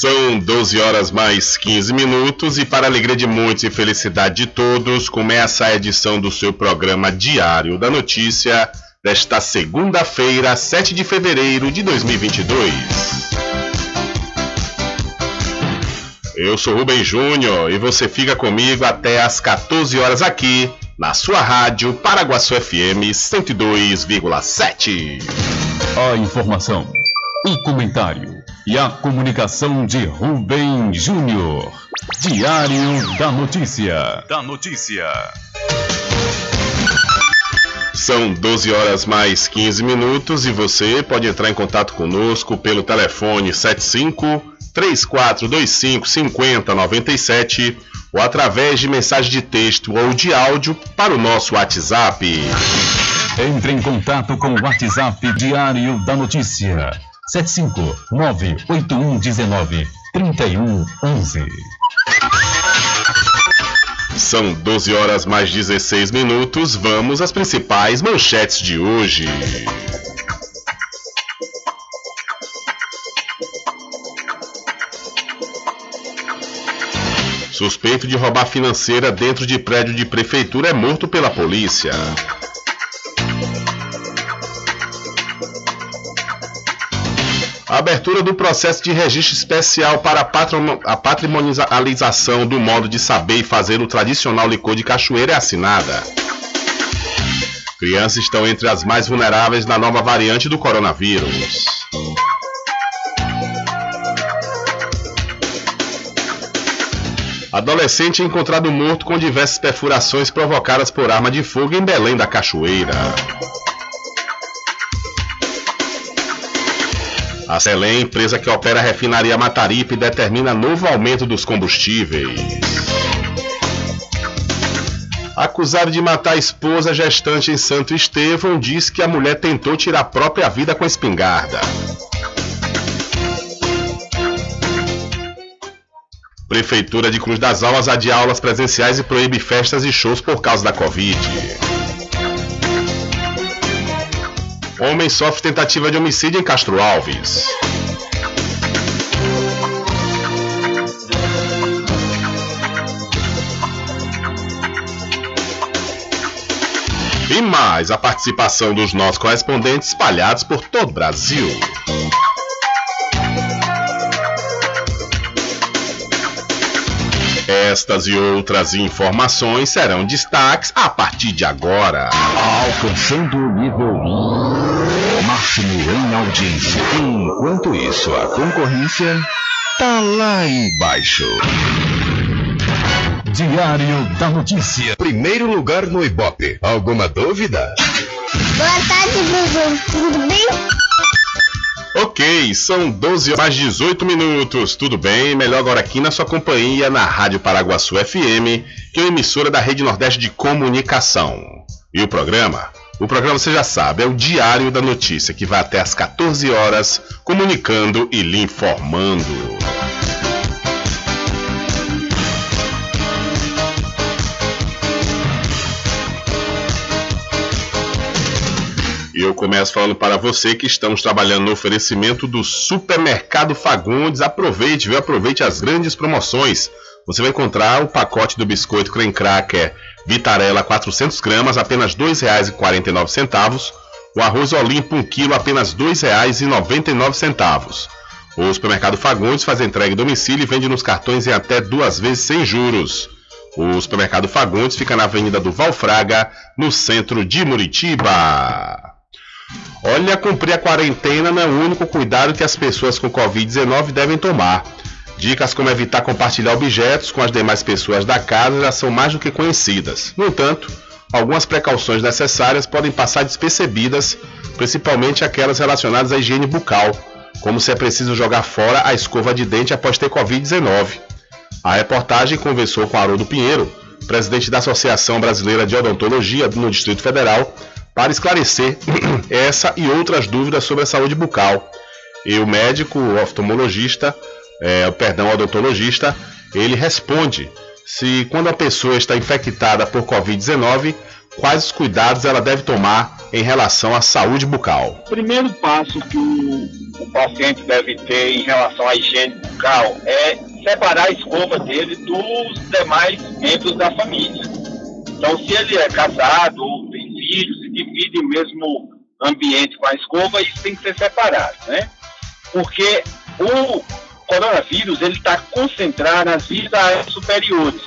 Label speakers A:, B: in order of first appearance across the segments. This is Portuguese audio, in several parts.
A: São 12 horas mais 15 minutos e para alegria de muitos e felicidade de todos, começa a edição do seu programa Diário da Notícia desta segunda-feira, 7 de fevereiro de 2022. Eu sou Rubem Júnior e você fica comigo até às 14 horas aqui na sua rádio Paraguaçu FM 102,7.
B: A informação, o comentário e a comunicação de Rubem Júnior. Diário da Notícia. Da Notícia.
A: São 12 horas mais 15 minutos e você pode entrar em contato conosco pelo telefone 75 3425 5097 ou através de mensagem de texto ou de áudio para o nosso WhatsApp.
B: Entre em contato com o WhatsApp Diário da Notícia. 759-8119-3111.
A: São 12 horas mais 16 minutos. Vamos às principais manchetes de hoje. Suspeito de roubar financeira dentro de prédio de prefeitura é morto pela polícia. A abertura do processo de registro especial para a patrimonialização do modo de saber e fazer o tradicional licor de cachoeira é assinada. Crianças estão entre as mais vulneráveis na nova variante do coronavírus. Adolescente encontrado morto com diversas perfurações provocadas por arma de fogo em Belém da Cachoeira. A Selem, empresa que opera a refinaria Mataripe, determina novo aumento dos combustíveis. Acusado de matar a esposa gestante em Santo Estevão, diz que a mulher tentou tirar a própria vida com a espingarda. Prefeitura de Cruz das Almas adia aulas presenciais e proíbe festas e shows por causa da Covid. Homem sofre tentativa de homicídio em Castro Alves. E mais a participação dos nossos correspondentes espalhados por todo o Brasil. Estas e outras informações serão destaques a partir de agora.
B: Alcançando o nível máximo em audiência. Enquanto isso, a concorrência tá lá embaixo. Diário da Notícia. Primeiro lugar no Ibope. Alguma dúvida?
C: Boa tarde, Bruno. Tudo bem?
A: Ok, são 12 mais 18 minutos. Tudo bem? Melhor agora aqui na sua companhia na Rádio Paraguaçu FM, que é uma emissora da Rede Nordeste de Comunicação. E o programa? O programa você já sabe, é o Diário da Notícia, que vai até às 14 horas, comunicando e lhe informando. E eu começo falando para você que estamos trabalhando no oferecimento do Supermercado Fagundes. Aproveite, viu? Aproveite as grandes promoções. Você vai encontrar o pacote do biscoito creme cracker Vitarella 400 gramas, apenas R$ 2,49. O arroz Olimpo 1 kg, apenas R$ 2,99. O Supermercado Fagundes faz entrega em domicílio e vende nos cartões em até duas vezes sem juros. O Supermercado Fagundes fica na Avenida do Valfraga, no centro de Muritiba. Olha, cumprir a quarentena não é o único cuidado que as pessoas com Covid-19 devem tomar. Dicas como evitar compartilhar objetos com as demais pessoas da casa já são mais do que conhecidas. No entanto, algumas precauções necessárias podem passar despercebidas, principalmente aquelas relacionadas à higiene bucal, como se é preciso jogar fora a escova de dente após ter Covid-19. A reportagem conversou com Haroldo Pinheiro, presidente da Associação Brasileira de Odontologia no Distrito Federal, para esclarecer essa e outras dúvidas sobre a saúde bucal. E o médico oftalmologista, é, perdão, odontologista, ele responde se quando a pessoa está infectada por Covid-19, quais os cuidados ela deve tomar em relação à saúde bucal.
D: O primeiro passo que o, o paciente deve ter em relação à higiene bucal é separar a escova dele dos demais membros da família. Então, se ele é casado ou tem filhos e divide o mesmo ambiente com a escova, isso tem que ser separado, né? Porque o coronavírus ele está concentrado nas vias aéreas superiores,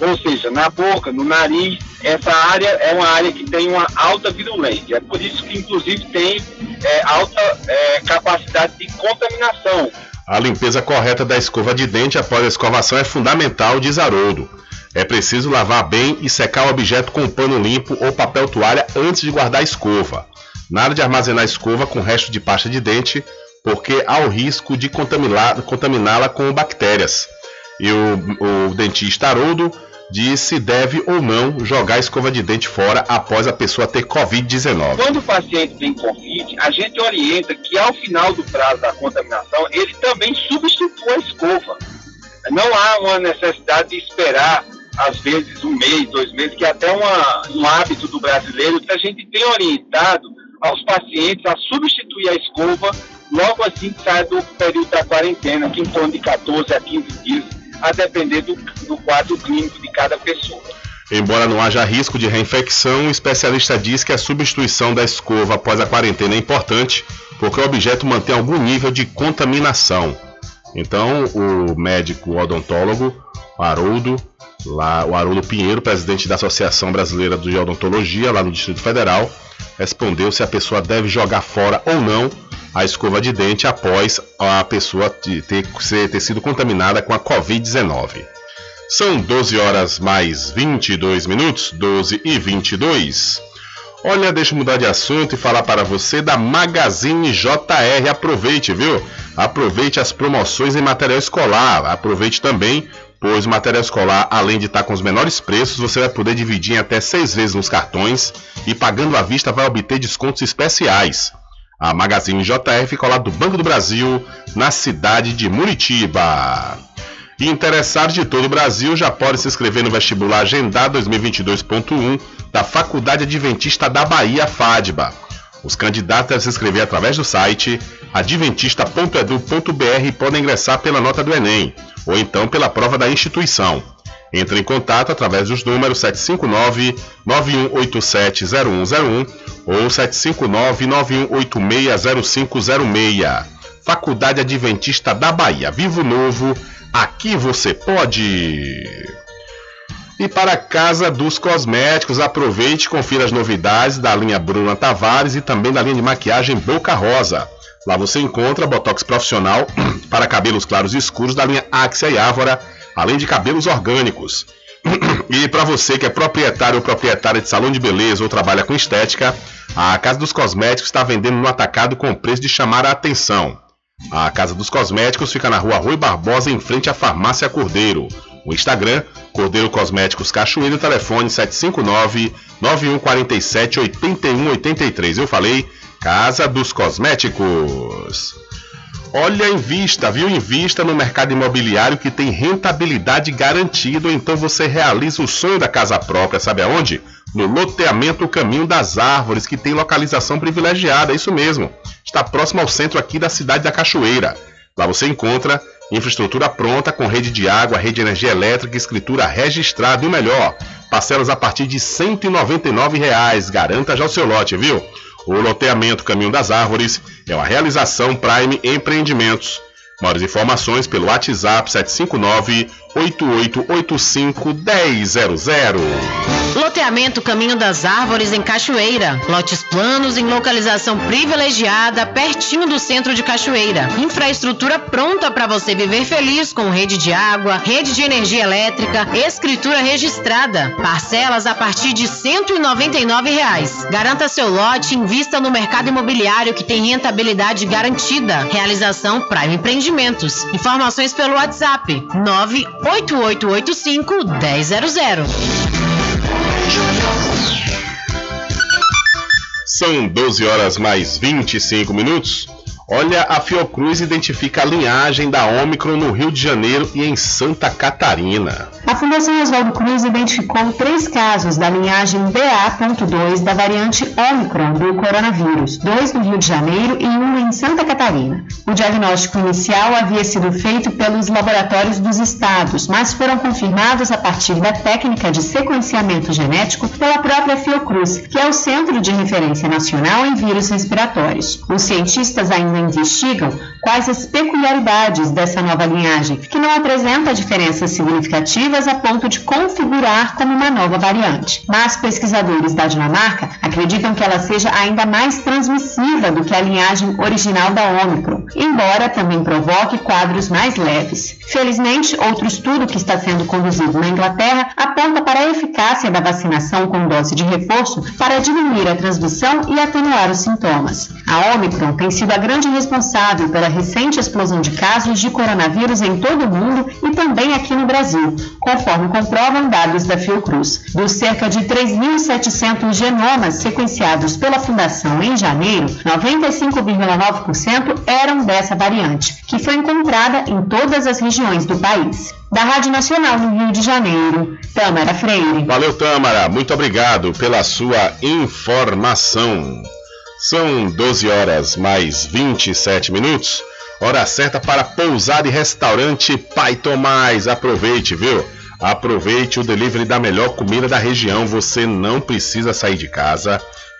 D: ou seja, na boca, no nariz. Essa área é uma área que tem uma alta virulência. É por isso que, inclusive, tem é, alta é, capacidade de contaminação.
A: A limpeza correta da escova de dente após a escovação é fundamental, diz Haroldo. É preciso lavar bem e secar o objeto com um pano limpo ou papel toalha antes de guardar a escova. Nada de armazenar a escova com resto de pasta de dente, porque há o risco de contaminá-la com bactérias. E o, o dentista Haroldo de se deve ou não jogar a escova de dente fora após a pessoa ter Covid-19.
D: Quando o paciente tem Covid, a gente orienta que ao final do prazo da contaminação, ele também substitua a escova. Não há uma necessidade de esperar, às vezes, um mês, dois meses, que é até uma, um hábito do brasileiro que a gente tem orientado aos pacientes a substituir a escova logo assim que sai do período da quarentena, que em torno de 14 a 15 dias, a depender do, do quadro clínico de cada pessoa.
A: Embora não haja risco de reinfecção, o especialista diz que a substituição da escova após a quarentena é importante porque o objeto mantém algum nível de contaminação. Então, o médico odontólogo Haroldo, lá, o Haroldo Pinheiro, presidente da Associação Brasileira de Odontologia, lá no Distrito Federal, respondeu se a pessoa deve jogar fora ou não a escova de dente após a pessoa ter, ter sido contaminada com a Covid-19. São 12 horas mais 22 minutos, 12 e 22. Olha, deixa eu mudar de assunto e falar para você da Magazine JR. Aproveite, viu? Aproveite as promoções em material escolar. Aproveite também, pois o material escolar, além de estar com os menores preços, você vai poder dividir em até seis vezes nos cartões e pagando à vista vai obter descontos especiais. A Magazine JR fica do Banco do Brasil, na cidade de Muritiba. E interessados de todo o Brasil já podem se inscrever no vestibular agendado 2022.1 da Faculdade Adventista da Bahia, FADBA. Os candidatos devem se inscrever através do site adventista.edu.br e podem ingressar pela nota do Enem ou então pela prova da instituição. Entre em contato através dos números 759-9187-0101 ou 759-9186-0506. Faculdade Adventista da Bahia. Vivo Novo, aqui você pode! E para a Casa dos Cosméticos, aproveite e confira as novidades da linha Bruna Tavares e também da linha de maquiagem Boca Rosa. Lá você encontra botox profissional para cabelos claros e escuros da linha Axia e Ávora além de cabelos orgânicos. E para você que é proprietário ou proprietária de salão de beleza ou trabalha com estética, a Casa dos Cosméticos está vendendo no atacado com preço de chamar a atenção. A Casa dos Cosméticos fica na rua Rui Barbosa, em frente à Farmácia Cordeiro. O Instagram, Cordeiro Cosméticos Cachoeiro, telefone 759-9147-8183. Eu falei, Casa dos Cosméticos. Olha, invista, viu? Invista no mercado imobiliário que tem rentabilidade garantida, então você realiza o sonho da casa própria, sabe aonde? No loteamento Caminho das Árvores, que tem localização privilegiada, é isso mesmo. Está próximo ao centro aqui da cidade da Cachoeira. Lá você encontra infraestrutura pronta com rede de água, rede de energia elétrica, escritura registrada e o melhor, parcelas a partir de 199 reais. Garanta já o seu lote, viu? O loteamento Caminho das Árvores é uma realização Prime Empreendimentos. Maiores informações pelo WhatsApp 759 8885 100.
E: Loteamento Caminho das Árvores em Cachoeira. Lotes planos em localização privilegiada, pertinho do centro de Cachoeira. Infraestrutura pronta para você viver feliz com rede de água, rede de energia elétrica, escritura registrada. Parcelas a partir de 199 reais. Garanta seu lote invista no mercado imobiliário que tem rentabilidade garantida. Realização Prime Empreendimentos. Informações pelo WhatsApp 9 8885 100.
A: São 12 horas mais 25 minutos. Olha, a Fiocruz identifica a linhagem da Ômicron no Rio de Janeiro e em Santa Catarina.
F: A Fundação Oswaldo Cruz identificou três casos da linhagem BA.2 da variante Ômicron do coronavírus, dois no Rio de Janeiro e um em Santa Catarina. O diagnóstico inicial havia sido feito pelos laboratórios dos estados, mas foram confirmados a partir da técnica de sequenciamento genético pela própria Fiocruz, que é o Centro de Referência Nacional em Vírus Respiratórios. Os cientistas ainda investigam quais as peculiaridades dessa nova linhagem, que não apresenta diferenças significativas a ponto de configurar como uma nova variante. Mas pesquisadores da Dinamarca acreditam que ela seja ainda mais transmissiva do que a linhagem original da Omicron, embora também provoque quadros mais leves. Felizmente, outro estudo que está sendo conduzido na Inglaterra aponta para a eficácia da vacinação com dose de reforço para diminuir a transmissão e atenuar os sintomas. A Omicron tem sido a grande responsável pela recente explosão de casos de coronavírus em todo o mundo e também aqui no Brasil, conforme comprovam dados da Fiocruz. Dos cerca de 3.700 genomas sequenciados pela Fundação em janeiro, 95,9% eram dessa variante, que foi encontrada em todas as regiões do país. Da Rádio Nacional no Rio de Janeiro, Tâmara Freire.
A: Valeu, Tâmara. Muito obrigado pela sua informação. São 12 horas mais 27 minutos. Hora certa para pousar e restaurante Pai Tomás. Aproveite, viu? Aproveite o delivery da melhor comida da região. Você não precisa sair de casa,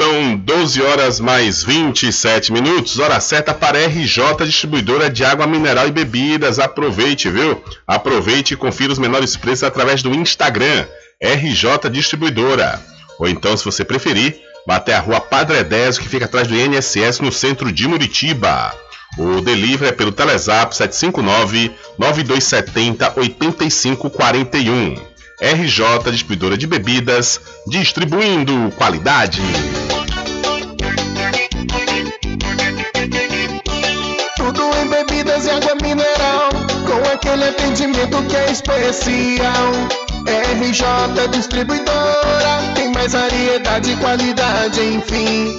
A: São 12 horas mais 27 minutos, hora certa para RJ Distribuidora de Água Mineral e Bebidas. Aproveite, viu? Aproveite e confira os menores preços através do Instagram, RJ Distribuidora. Ou então, se você preferir, vá até a rua Padre Edésio, que fica atrás do INSS, no centro de Muritiba. O delivery é pelo Telezap 759-9270-8541. RJ Distribuidora de Bebidas, distribuindo qualidade.
G: aquele atendimento que é especial. RJ Distribuidora tem mais variedade e qualidade, enfim.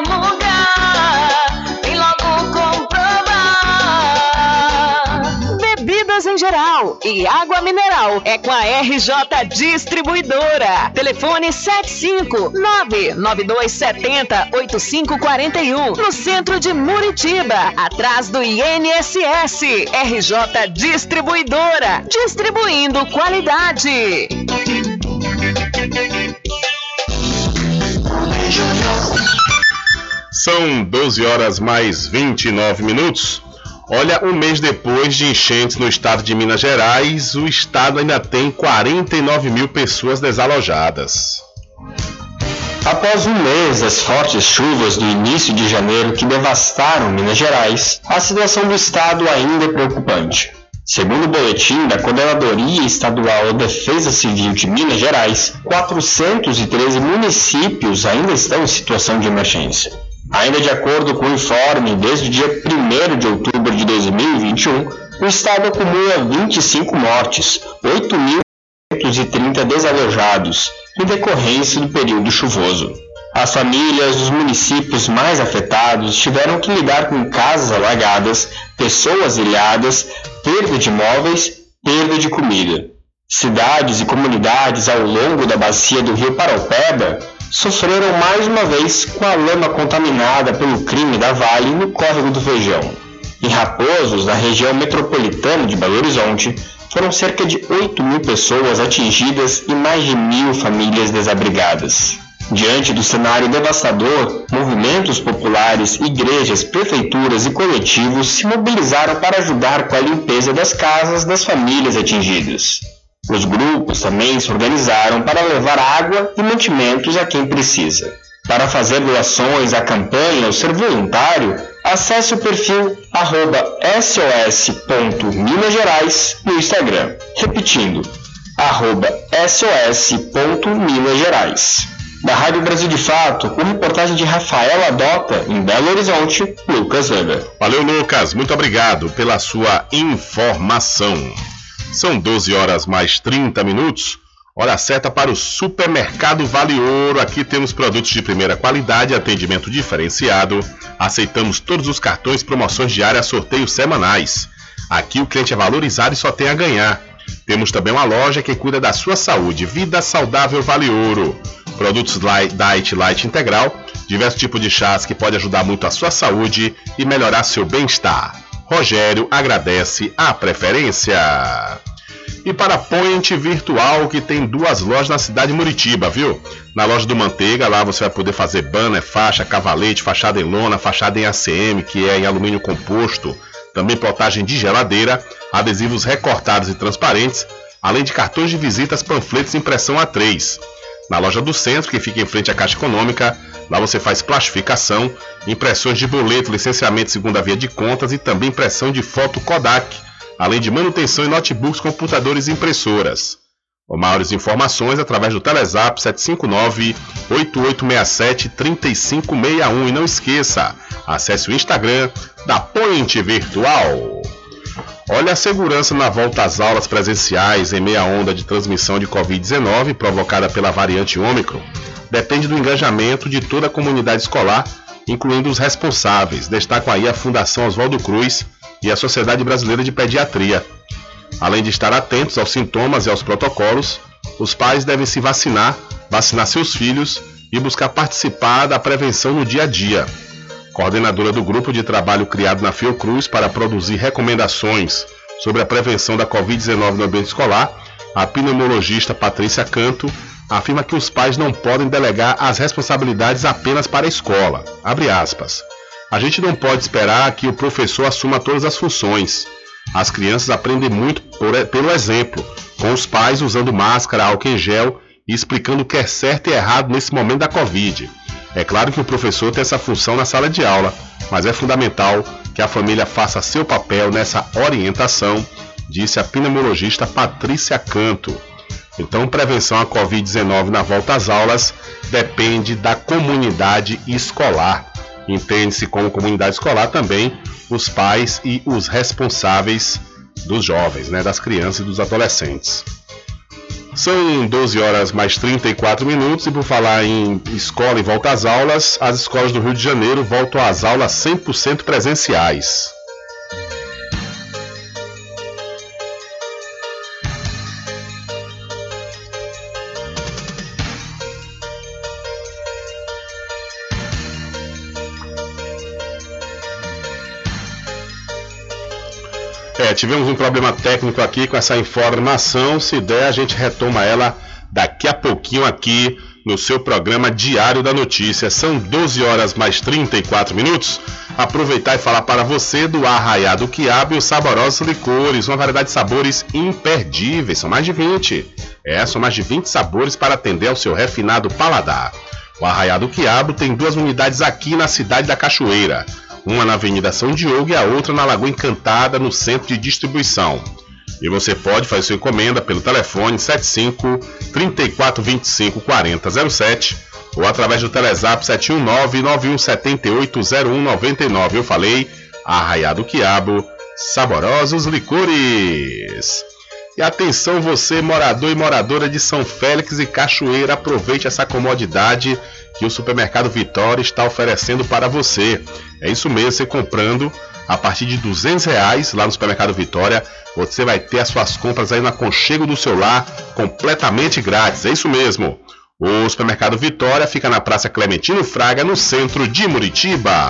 H: E água mineral é com a RJ Distribuidora. Telefone 75992708541 no centro de Muritiba, atrás do INSS. RJ Distribuidora, distribuindo qualidade.
A: São 12 horas mais 29 minutos. Olha, um mês depois de enchentes no estado de Minas Gerais, o estado ainda tem 49 mil pessoas desalojadas.
I: Após um mês das fortes chuvas do início de janeiro que devastaram Minas Gerais, a situação do estado ainda é preocupante. Segundo o boletim da Coordenadoria Estadual de Defesa Civil de Minas Gerais, 413 municípios ainda estão em situação de emergência. Ainda de acordo com o informe, desde o dia 1 de outubro de 2021, o estado acumula 25 mortes, 8.530 desalojados, em decorrência do período chuvoso. As famílias dos municípios mais afetados tiveram que lidar com casas alagadas, pessoas ilhadas, perda de móveis, perda de comida. Cidades e comunidades ao longo da bacia do rio Paraupeba sofreram mais uma vez com a lama contaminada pelo crime da Vale no córrego do Feijão. Em Raposos, na região metropolitana de Belo Horizonte, foram cerca de 8 mil pessoas atingidas e mais de mil famílias desabrigadas. Diante do cenário devastador, movimentos populares, igrejas, prefeituras e coletivos se mobilizaram para ajudar com a limpeza das casas das famílias atingidas. Os grupos também se organizaram para levar água e mantimentos a quem precisa. Para fazer doações à campanha ou ser voluntário, acesse o perfil sos.minasgerais no Instagram. Repetindo, sos.minasgerais. Da Rádio Brasil de Fato, com reportagem de Rafael Adota, em Belo Horizonte, Lucas Weber.
A: Valeu, Lucas. Muito obrigado pela sua informação. São 12 horas mais 30 minutos. Hora certa para o Supermercado Vale Ouro. Aqui temos produtos de primeira qualidade, atendimento diferenciado. Aceitamos todos os cartões, promoções diárias, sorteios semanais. Aqui o cliente é valorizado e só tem a ganhar. Temos também uma loja que cuida da sua saúde. Vida Saudável Vale Ouro. Produtos Light, Diet Light Integral, diversos tipos de chás que pode ajudar muito a sua saúde e melhorar seu bem-estar. Rogério agradece a preferência. E para Point Virtual, que tem duas lojas na cidade de Muritiba, viu? Na loja do Manteiga, lá você vai poder fazer banner, faixa, cavalete, fachada em lona, fachada em ACM, que é em alumínio composto, também plotagem de geladeira, adesivos recortados e transparentes, além de cartões de visitas, panfletos e impressão A3. Na loja do centro, que fica em frente à Caixa Econômica, lá você faz plastificação, impressões de boleto, licenciamento segunda via de contas e também impressão de foto Kodak, além de manutenção em notebooks, computadores e impressoras. Ou maiores informações através do Telezap 759-8867-3561. E não esqueça, acesse o Instagram da Point Virtual. Olha a segurança na volta às aulas presenciais em meia onda de transmissão de Covid-19 provocada pela variante Ômicron. Depende do engajamento de toda a comunidade escolar, incluindo os responsáveis. Destacam aí a Fundação Oswaldo Cruz e a Sociedade Brasileira de Pediatria. Além de estar atentos aos sintomas e aos protocolos, os pais devem se vacinar, vacinar seus filhos e buscar participar da prevenção no dia a dia. Coordenadora do grupo de trabalho criado na Fiocruz para produzir recomendações sobre a prevenção da Covid-19 no ambiente escolar, a pneumologista Patrícia Canto afirma que os pais não podem delegar as responsabilidades apenas para a escola. A gente não pode esperar que o professor assuma todas as funções. As crianças aprendem muito por, pelo exemplo, com os pais usando máscara, álcool em gel e explicando o que é certo e errado nesse momento da Covid. É claro que o professor tem essa função na sala de aula, mas é fundamental que a família faça seu papel nessa orientação, disse a pneumologista Patrícia Canto. Então, prevenção à Covid-19 na volta às aulas depende da comunidade escolar. Entende-se como comunidade escolar também os pais e os responsáveis dos jovens, né, das crianças e dos adolescentes. São 12 horas mais 34 minutos e por falar em escola e volta às aulas, as escolas do Rio de Janeiro voltam às aulas 100% presenciais. Tivemos um problema técnico aqui com essa informação. Se der, a gente retoma ela daqui a pouquinho aqui no seu programa Diário da Notícia. São 12 horas mais 34 minutos. Aproveitar e falar para você do Arraiado Quiabo e os saborosos licores, uma variedade de sabores imperdíveis. São mais de 20. É, são mais de 20 sabores para atender ao seu refinado paladar. O Arraiado Quiabo tem duas unidades aqui na cidade da Cachoeira uma na Avenida São Diogo e a outra na Lagoa Encantada, no centro de distribuição. E você pode fazer sua encomenda pelo telefone 75 3425 4007 ou através do Telezap 719 9178 Eu falei, Arraiado Quiabo, saborosos licores. E atenção você, morador e moradora de São Félix e Cachoeira, aproveite essa comodidade que o supermercado Vitória está oferecendo para você. É isso mesmo, você comprando a partir de 200 reais lá no supermercado Vitória, você vai ter as suas compras aí no aconchego do seu lar completamente grátis. É isso mesmo. O supermercado Vitória fica na Praça Clementino Fraga, no centro de Muritiba.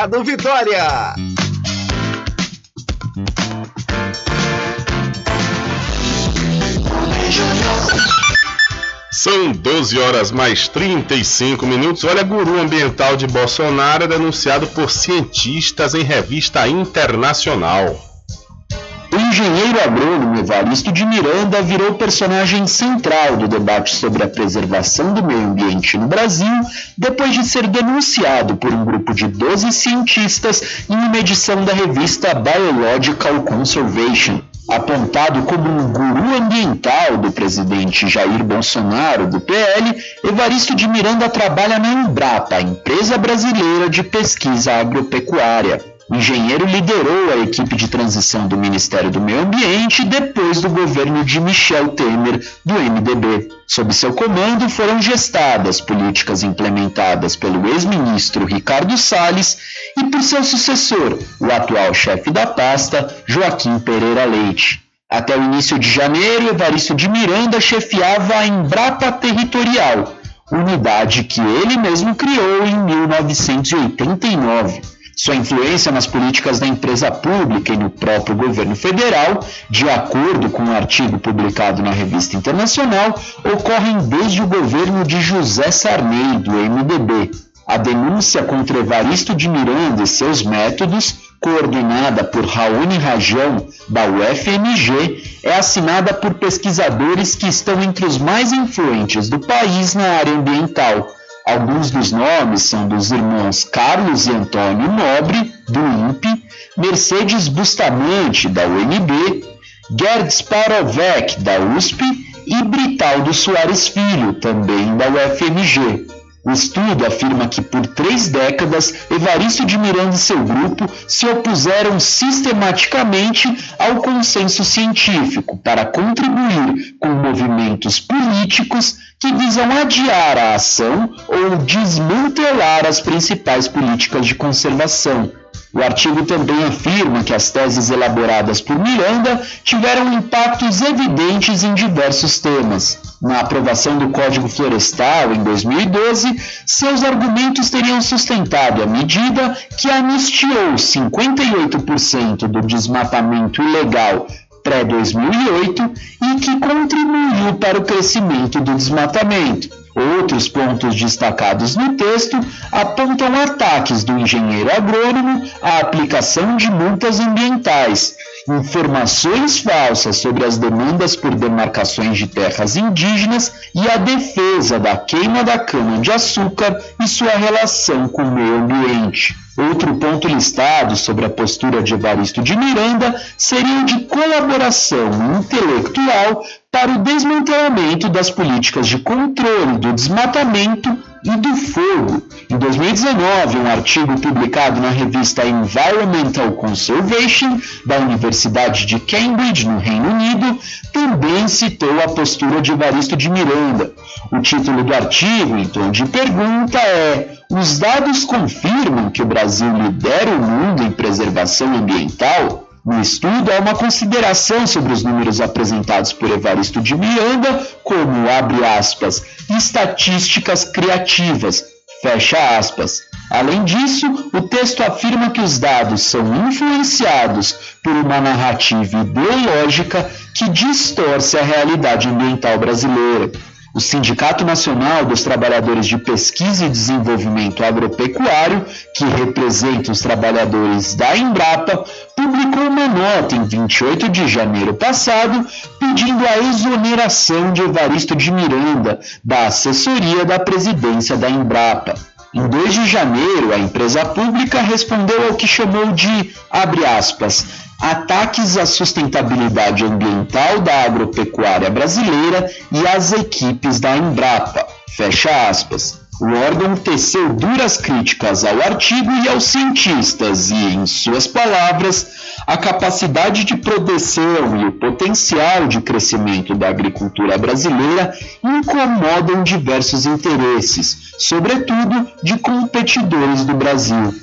J: Mercado Vitória.
A: São 12 horas mais 35 minutos. Olha, guru ambiental de Bolsonaro é denunciado por cientistas em revista internacional.
K: O engenheiro agrônomo Evaristo de Miranda virou personagem central do debate sobre a preservação do meio ambiente no Brasil, depois de ser denunciado por um grupo de 12 cientistas em uma edição da revista Biological Conservation. Apontado como um guru ambiental do presidente Jair Bolsonaro, do PL, Evaristo de Miranda trabalha na Embrapa, empresa brasileira de pesquisa agropecuária. O engenheiro liderou a equipe de transição do Ministério do Meio Ambiente depois do governo de Michel Temer, do MDB. Sob seu comando foram gestadas políticas implementadas pelo ex-ministro Ricardo Salles e por seu sucessor, o atual chefe da pasta, Joaquim Pereira Leite. Até o início de janeiro, Evaristo de Miranda chefiava a Embrapa Territorial, unidade que ele mesmo criou em 1989. Sua influência nas políticas da empresa pública e no próprio governo federal, de acordo com um artigo publicado na Revista Internacional, ocorrem desde o governo de José Sarney, do MDB. A denúncia contra Evaristo de Miranda e seus métodos, coordenada por Raoni Rajão, da UFMG, é assinada por pesquisadores que estão entre os mais influentes do país na área ambiental Alguns dos nomes são dos irmãos Carlos e Antônio Nobre, do INPE, Mercedes Bustamante, da UNB, Gerd Sparovec, da USP e Britaldo Soares Filho, também da UFMG. O estudo afirma que por três décadas, Evaristo de Miranda e seu grupo se opuseram sistematicamente ao consenso científico para contribuir com movimentos políticos que visam adiar a ação ou desmantelar as principais políticas de conservação. O artigo também afirma que as teses elaboradas por Miranda tiveram impactos evidentes em diversos temas. Na aprovação do Código Florestal em 2012, seus argumentos teriam sustentado a medida que anistiou 58% do desmatamento ilegal pré-2008 e que contribuiu para o crescimento do desmatamento. Outros pontos destacados no texto apontam ataques do engenheiro agrônomo à aplicação de multas ambientais, informações falsas sobre as demandas por demarcações de terras indígenas e a defesa da queima da cana-de-açúcar e sua relação com o meio ambiente. Outro ponto listado sobre a postura de Evaristo de Miranda seria o de colaboração intelectual para o desmantelamento das políticas de controle do desmatamento e do fogo. Em 2019, um artigo publicado na revista Environmental Conservation da Universidade de Cambridge, no Reino Unido, também citou a postura de Evaristo de Miranda. O título do artigo, tom de pergunta, é Os dados confirmam que o Brasil lidera o mundo em preservação ambiental? No estudo, há uma consideração sobre os números apresentados por Evaristo de Miranda, como, abre aspas, estatísticas criativas, fecha aspas. Além disso, o texto afirma que os dados são influenciados por uma narrativa ideológica que distorce a realidade ambiental brasileira. O Sindicato Nacional dos Trabalhadores de Pesquisa e Desenvolvimento Agropecuário, que representa os trabalhadores da Embrapa, publicou uma nota em 28 de janeiro passado pedindo a exoneração de Evaristo de Miranda da assessoria da presidência da Embrapa. Em 2 de janeiro, a empresa pública respondeu ao que chamou de, abre aspas, ataques à sustentabilidade ambiental da agropecuária brasileira e às equipes da Embrapa. Fecha aspas. O órgão teceu duras críticas ao artigo e aos cientistas e, em suas palavras, a capacidade de produção e o potencial de crescimento da agricultura brasileira incomodam diversos interesses, sobretudo de competidores do Brasil.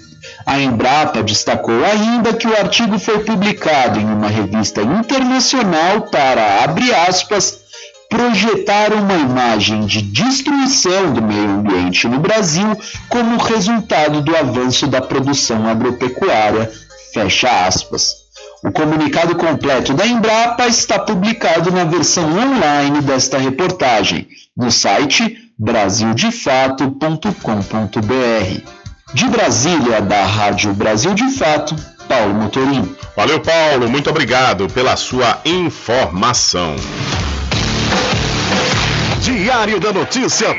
K: A Embrapa destacou ainda que o artigo foi publicado em uma revista internacional para, abre aspas, projetar uma imagem de destruição do meio ambiente no Brasil como resultado do avanço da produção agropecuária, fecha aspas. O comunicado completo da Embrapa está publicado na versão online desta reportagem, no site brasildefato.com.br. De Brasília, da Rádio Brasil de Fato, Paulo Motorim.
A: Valeu, Paulo. Muito obrigado pela sua informação.
J: Diário da Notícia.com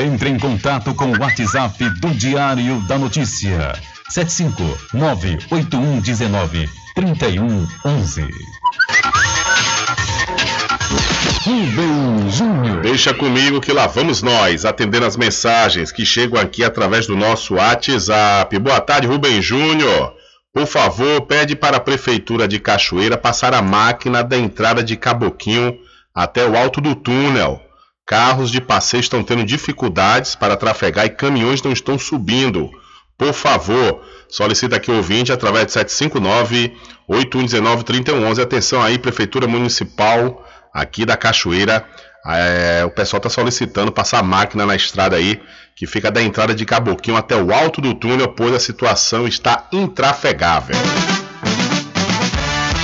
B: Entre em contato com o WhatsApp do Diário da Notícia. 759-8119-3111.
A: Rubem Júnior. Deixa comigo que lá vamos nós, atendendo as mensagens que chegam aqui através do nosso WhatsApp. Boa tarde, Rubem Júnior. Por favor, pede para a Prefeitura de Cachoeira passar a máquina da entrada de Caboquinho até o alto do túnel. Carros de passeio estão tendo dificuldades para trafegar e caminhões não estão subindo. Por favor, solicita aqui o ouvinte através de 759-8119-3111. Atenção aí, Prefeitura Municipal aqui da Cachoeira. É, o pessoal está solicitando passar máquina na estrada aí, que fica da entrada de Caboquinho até o alto do túnel, pois a situação está intrafegável.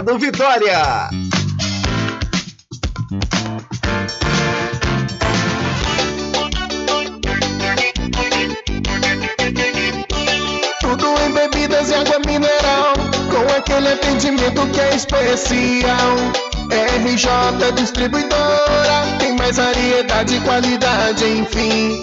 J: Vitória.
G: Tudo em bebidas e água mineral, com aquele atendimento que é especial. RJ Distribuidora, tem mais variedade e qualidade, enfim.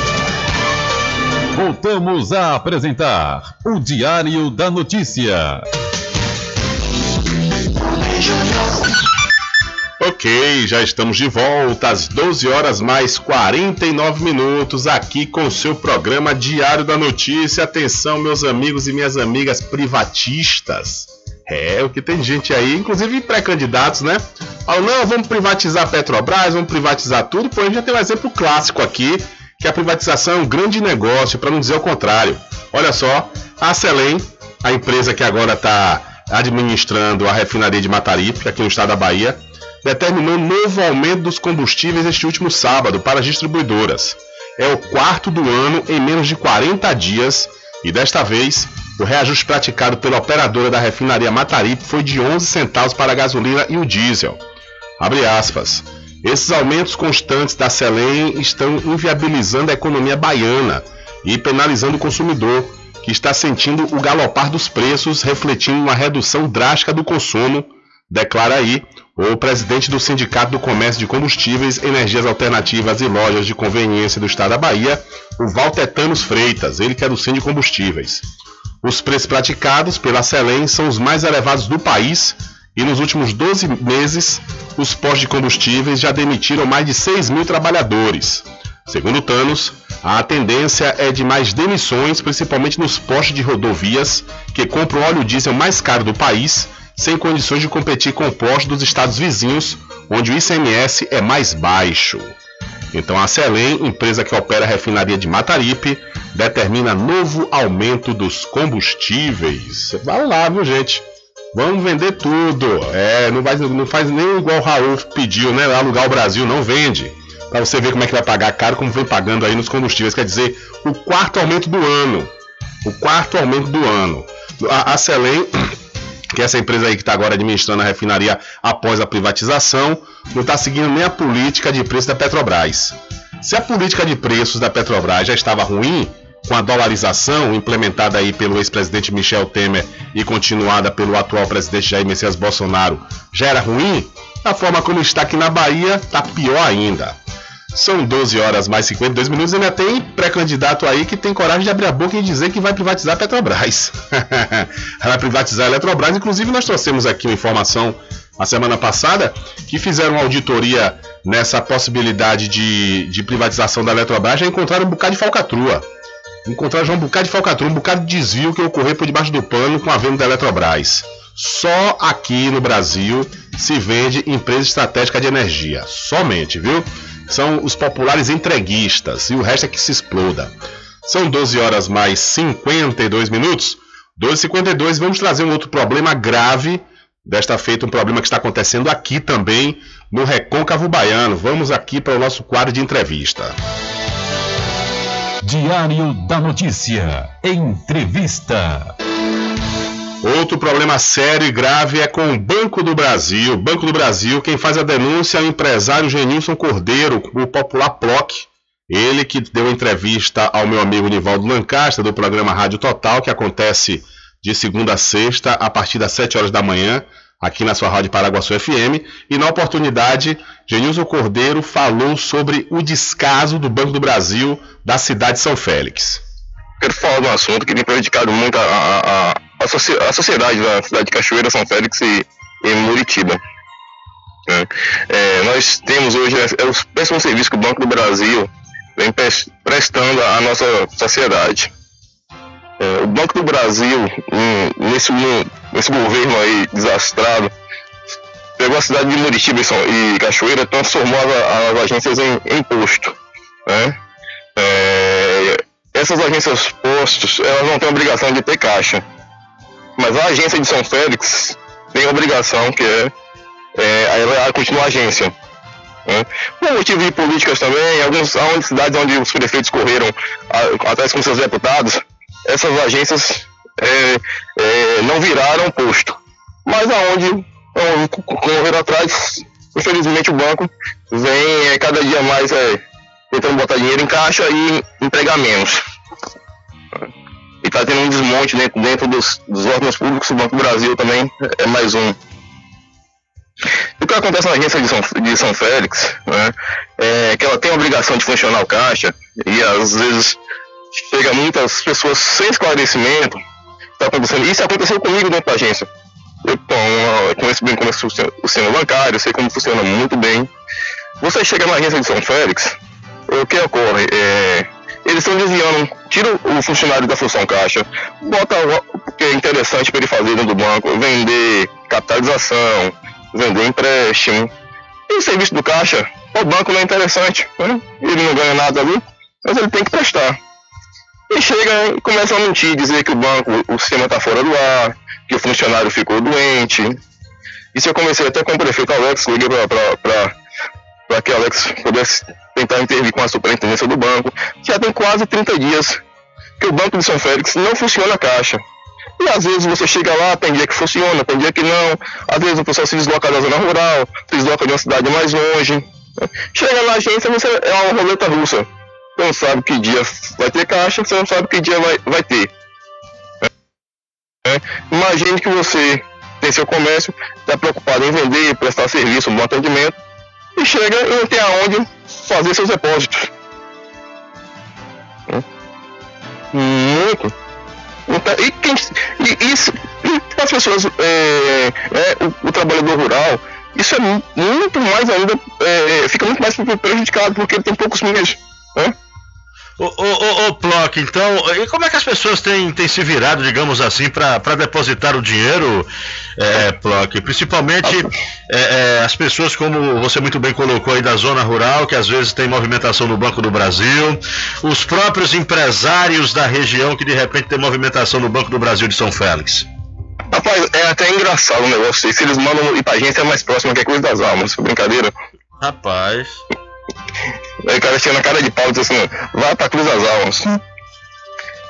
B: Voltamos a apresentar o Diário da Notícia.
A: Ok, já estamos de volta às 12 horas mais 49 minutos aqui com o seu programa Diário da Notícia. Atenção, meus amigos e minhas amigas privatistas. É, o que tem gente aí, inclusive pré-candidatos, né? Falam, não, vamos privatizar a Petrobras, vamos privatizar tudo. Gente já tem um exemplo clássico aqui, que a privatização é um grande negócio, para não dizer o contrário. Olha só, a Selem, a empresa que agora está administrando a refinaria de Mataripe, aqui no estado da Bahia, determinou novo aumento dos combustíveis este último sábado para as distribuidoras. É o quarto do ano em menos de 40 dias e desta vez o reajuste praticado pela operadora da refinaria Mataripe foi de 11 centavos para a gasolina e o diesel. Abre aspas. Esses aumentos constantes da Selem estão inviabilizando a economia baiana e penalizando o consumidor, que está sentindo o galopar dos preços, refletindo uma redução drástica do consumo, declara aí o presidente do Sindicato do Comércio de Combustíveis, Energias Alternativas e Lojas de Conveniência do Estado da Bahia, o Valtetanos Freitas, ele que é do Sindicato de Combustíveis. Os preços praticados pela Selem são os mais elevados do país e nos últimos 12 meses, os postos de combustíveis já demitiram mais de 6 mil trabalhadores. Segundo Thanos, a tendência é de mais demissões, principalmente nos postos de rodovias, que compram óleo diesel mais caro do país, sem condições de competir com postos dos estados vizinhos, onde o ICMS é mais baixo. Então a Celem, empresa que opera a refinaria de Mataripe, determina novo aumento dos combustíveis. Vai lá, viu gente? Vamos vender tudo. É, não, vai, não faz nem igual o Raul pediu, né? Alugar o Brasil, não vende. Para você ver como é que vai pagar caro, como vem pagando aí nos combustíveis. Quer dizer, o quarto aumento do ano. O quarto aumento do ano. A, a Celem que essa empresa aí que está agora administrando a refinaria após a privatização, não está seguindo nem a política de preço da Petrobras. Se a política de preços da Petrobras já estava ruim, com a dolarização implementada aí pelo ex-presidente Michel Temer e continuada pelo atual presidente Jair Messias Bolsonaro, já era ruim, a forma como está aqui na Bahia está pior ainda. São 12 horas mais 52 minutos e ainda tem pré-candidato aí que tem coragem de abrir a boca e dizer que vai privatizar a Petrobras. vai privatizar a Eletrobras. Inclusive, nós trouxemos aqui uma informação a semana passada que fizeram uma auditoria nessa possibilidade de, de privatização da Eletrobras já encontraram um bocado de falcatrua. Encontraram já um bocado de falcatrua, um bocado de desvio que ocorreu por debaixo do pano com a venda da Eletrobras. Só aqui no Brasil se vende empresa estratégica de energia. Somente, viu? são os populares entreguistas e o resto é que se exploda. São 12 horas mais 52 minutos. 12h52, vamos trazer um outro problema grave. Desta feita, um problema que está acontecendo aqui também, no Recôncavo Baiano. Vamos aqui para o nosso quadro de entrevista.
B: Diário da Notícia. Entrevista.
A: Outro problema sério e grave é com o Banco do Brasil. Banco do Brasil, quem faz a denúncia é o empresário Genilson Cordeiro, o popular PLOC. Ele que deu entrevista ao meu amigo Nivaldo Lancaster, do programa Rádio Total, que acontece de segunda a sexta, a partir das 7 horas da manhã, aqui na sua Rádio Paraguaçu FM. E na oportunidade, Genilson Cordeiro falou sobre o descaso do Banco do Brasil da cidade de São Félix.
L: Quero falar de um assunto que tem prejudicado muito a, a, a a, a sociedade da cidade de Cachoeira, São Félix e, e Muritiba. É, é, nós temos hoje é, o péssimo serviço que o Banco do Brasil vem prestando à nossa sociedade. É, o Banco do Brasil, um, nesse, um, nesse governo aí desastrado, pegou a cidade de Muritiba e, Cachoeira, transformou as, as agências em, em posto. Né? É, essas agências postos, elas não têm obrigação de ter caixa. Mas a agência de São Félix tem obrigação, que é, é ela continua agência. Né? Por motivo de políticas também, algumas onde, cidades onde os prefeitos correram atrás com seus deputados, essas agências é, é, não viraram posto. Mas aonde correram atrás, infelizmente o banco vem é, cada dia mais é, tentando botar dinheiro em caixa e entregar menos e está tendo um desmonte dentro, dentro dos, dos, órgãos públicos, o Banco do Brasil também é mais um. o que acontece na agência de São, de São Félix né, é que ela tem a obrigação de funcionar o caixa e às vezes chega muitas pessoas sem esclarecimento. Tá acontecendo. Isso aconteceu comigo dentro da agência. Eu, eu conheço bem como é o sistema bancário, sei como funciona muito bem. Você chega na agência de São Félix, o que ocorre? É, eles estão desviando, tira o funcionário da função caixa, bota o que é interessante para ele fazer dentro do banco, vender capitalização, vender empréstimo. E o serviço do caixa, o banco não é interessante, né? ele não ganha nada ali, mas ele tem que prestar. E chega e começa a mentir, dizer que o banco, o sistema está fora do ar, que o funcionário ficou doente. Isso eu comecei até com o prefeito Alex, liguei para que Alex pudesse tentar intervir com a superintendência do banco. Já tem quase 30 dias que o Banco de São Félix não funciona a caixa. E às vezes você chega lá, tem dia que funciona, tem dia que não. Às vezes o pessoal se desloca da zona rural, se desloca de uma cidade mais longe. Chega na agência, você é uma roleta russa. Você não sabe que dia vai ter caixa, você não sabe que dia vai, vai ter. É. Imagine que você tem seu comércio, está preocupado em vender, prestar serviço, um bom atendimento, e chega e não tem aonde fazer seus depósitos. Muito. Então, e, quem, e isso, e as pessoas, é, é, o, o, trabalhador rural, isso é muito mais ainda, é, fica muito mais prejudicado porque ele tem poucos meios. Né?
M: Ô, ô, ô, Plock, então, e como é que as pessoas têm, têm se virado, digamos assim, para depositar o dinheiro, é, Plock? Principalmente é, é, as pessoas, como você muito bem colocou aí, da zona rural, que às vezes tem movimentação no Banco do Brasil, os próprios empresários da região que de repente tem movimentação no Banco do Brasil de São Félix.
L: Rapaz, é até engraçado o negócio. Se eles mandam ir pra agência é mais próxima que a Cruz das Almas, brincadeira.
M: Rapaz.
L: Aí o cara chega na cara de pau e diz assim, vai pra Cruz das Almas.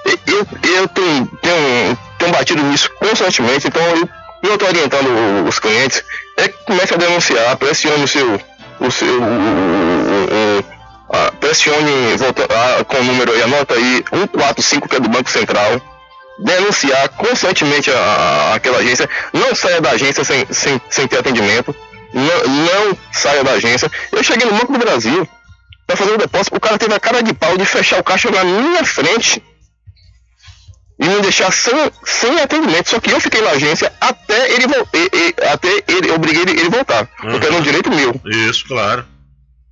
L: Eu, eu tenho, tenho, tenho batido nisso constantemente, então eu, eu tô orientando os clientes, é que comece a denunciar, pressione o seu. O seu o, o, o, a, pressione volta, a, com o número aí, anota aí, 145 que é do Banco Central. Denunciar constantemente a, a, aquela agência. Não saia da agência sem, sem, sem ter atendimento. Não, não saia da agência. Eu cheguei no Banco do Brasil para fazer o depósito. O cara teve a cara de pau de fechar o caixa na minha frente e me deixar sem, sem atendimento. Só que eu fiquei na agência até ele voltar. Até ele, eu obriguei ele, ele voltar.
M: Uhum.
L: Porque era um direito meu.
M: Isso, claro.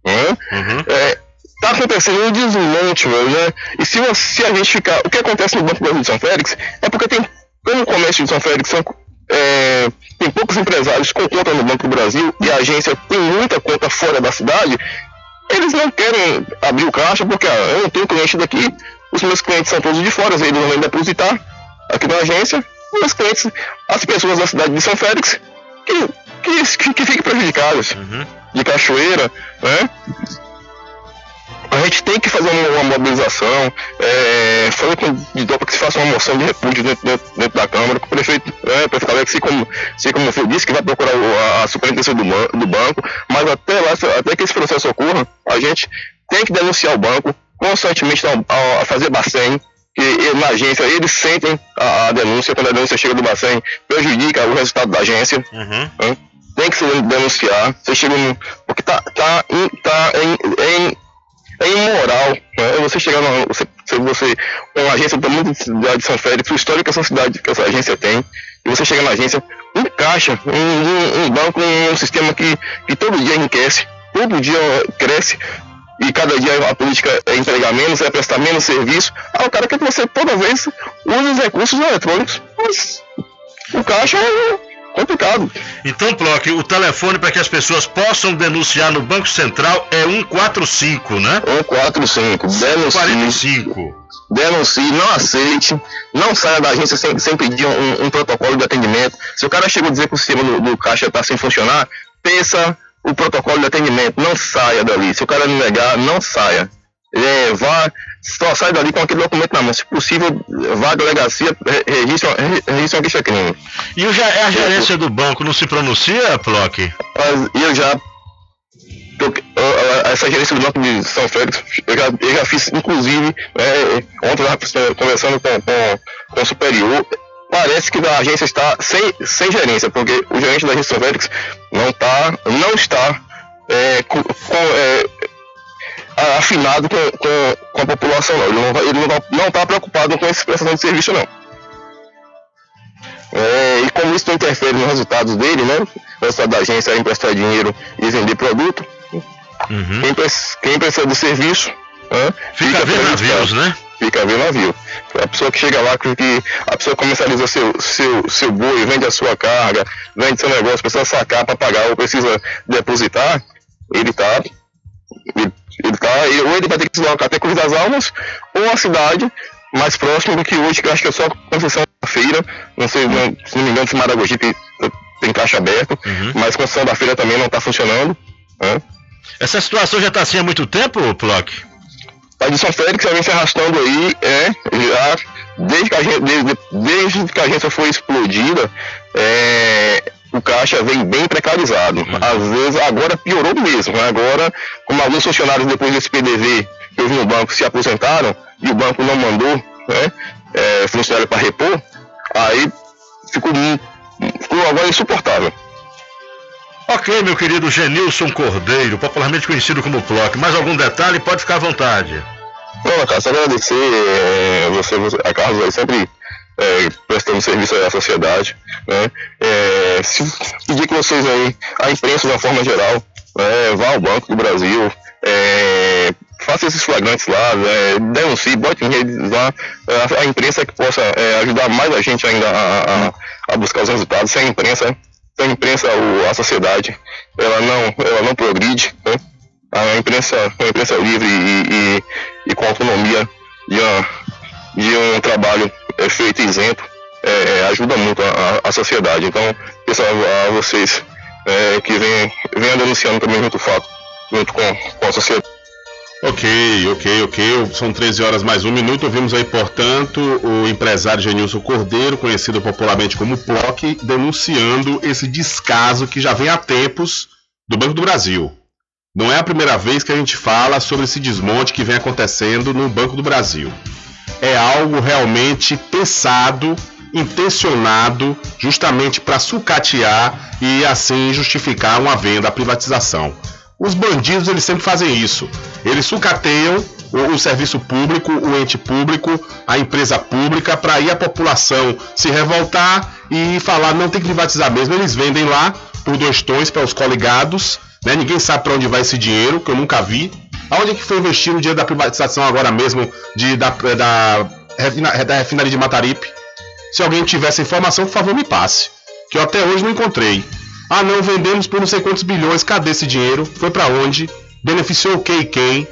L: Né?
M: Uhum.
L: É, tá acontecendo um desmonte, velho, né? E se, você, se a gente ficar. O que acontece no Banco do Brasil de São Félix é porque tem. Como o comércio de São Félix são, é, tem poucos empresários com conta no Banco do Brasil e a agência tem muita conta fora da cidade, eles não querem abrir o caixa porque ah, eu não tenho cliente daqui, os meus clientes são todos de fora, eles não vêm depositar aqui na agência, os meus clientes, as pessoas da cidade de São Félix, que, que, que, que fiquem prejudicadas, de cachoeira, né? A gente tem que fazer uma, mobilização, é, fazer com que se faça uma moção de repúdio dentro, dentro, dentro da Câmara, com o prefeito, é, o prefeito Alex, como, assim como eu disse, que vai procurar a, a superintendência do, do banco, mas até lá, até que esse processo ocorra, a gente tem que denunciar o banco, constantemente a, a- fazer bacen, que na agência eles sentem a, a denúncia, quando a denúncia chega do bacen, prejudica o resultado da agência.
M: Uhum.
L: né? Tem que se denunciar. Você chega no. Porque tá, tá, tá em, em, é imoral né? você chegar numa, você, você uma agência do tamanho da de São Félix, o histórico que essa cidade, que essa agência tem, e você chega na agência, um caixa, um, um, um banco, um sistema que, que todo dia enriquece, todo dia cresce, e cada dia a política é entregar menos, é prestar menos serviço. Ah, o cara quer que você toda vez use os recursos eletrônicos, mas o caixa é complicado.
M: Então, Plock, o telefone para que as pessoas possam denunciar no Banco Central é 145, né?
L: 145, denuncie.
M: 45.
L: denuncie, não aceite, não saia da agência sem, sem pedir um, um protocolo de atendimento. Se o cara chegou a dizer que o sistema do, do caixa está sem funcionar, peça o protocolo de atendimento, não saia dali. Se o cara não negar, não saia. É, vá, só sai dali com aquele documento na mão. Se possível, vá à delegacia, re- registre, re- registre uma queixa-crime.
M: E o, ge- a gerência do banco não se pronuncia, Plock?
L: Mas eu já. essa gerência do Banco de São Félix, eu já, eu já fiz, inclusive, é, ontem eu estava conversando com, com, com o superior. Parece que a agência está sem, sem gerência, porque o gerente da agência São Félix não, tá, não está é, com, é, afinado com, com, com a população, não. Ele não está ele não tá- não tá preocupado com essa prestação de serviço, não. É, e como isso não interfere nos resultados dele, né? O resultado da agência é emprestar dinheiro e vender produto. Quem, pres- quem precisa do serviço né,
M: Fica a ver
L: prejudicado.
M: navios, né?
L: Fica a ver navio. A pessoa que chega lá, que, a pessoa comercializa seu, seu, seu boi, vende a sua carga, vende seu negócio, precisa sacar para pagar ou precisa depositar, ele tá. Ele, ele tá. ele- Ou ele vai ter que se deslocar até Cruz das Almas, ou a cidade mais próxima do que hoje, que eu acho que é só concessão da feira. Não sei, não, se não me engano, se Maragogi tem, tem caixa aberta, mas concessão da feira também não está funcionando. Né?
M: Essa situação já está assim há muito tempo, Plock?
L: A de São Félix vem se arrastando aí, é, já, desde que a gente, desde, desde que a agência foi explodida, é, o caixa vem bem precarizado. Às vezes, agora piorou mesmo. né? Agora, como alguns funcionários depois desse PDV que eu vi no banco se aposentaram e o banco não mandou né, é, funcionário para repor, aí ficou, ficou agora insuportável.
M: Ok, meu querido Genilson Cordeiro, popularmente conhecido como Plock. Mais algum detalhe? Pode ficar à vontade.
L: Não, cara, só agradecer é, você, você, a Carlos aí sempre é, prestando serviço à sociedade, né? É, se, pedir que vocês aí, a imprensa de uma forma geral, né, vá ao Banco do Brasil, é, faça esses flagrantes lá, é, denuncie, bote em redes lá, é, a imprensa que possa é, ajudar mais a gente ainda a, a, a, buscar os resultados. Sem a imprensa, sem a imprensa, o, a sociedade, ela não, ela não progride, né? A imprensa, a imprensa livre e, e, e com autonomia de, uma, de um trabalho é, feito isento, é, é, ajuda muito a, a, sociedade. Então, pessoal, a vocês é, que venham vem denunciando também muito fato, junto com, com a sociedade.
A: Ok, ok, ok. São 13 horas mais um minuto. Ouvimos aí, portanto, o empresário Genilson Cordeiro, conhecido popularmente como PLOC, denunciando esse descaso que já vem há tempos do Banco do Brasil. Não é a primeira vez que a gente fala sobre esse desmonte que vem acontecendo no Banco do Brasil. É algo realmente pensado, intencionado, justamente para sucatear e assim justificar uma venda, a privatização. Os bandidos eles sempre fazem isso. Eles sucateiam o, o serviço público, o ente público, a empresa pública, para aí a população se revoltar e falar não tem que privatizar mesmo. Eles vendem lá por dois tons para os coligados né? Ninguém sabe para onde vai esse dinheiro, que eu nunca vi. Aonde que foi investido o dinheiro da privatização agora mesmo de, da, da, da refinaria de Mataripe? Se alguém tivesse informação, por favor, me passe. Que eu até hoje não encontrei. Ah, não, vendemos por não sei quantos bilhões. Cadê esse dinheiro? Foi para onde? Beneficiou o que e quem?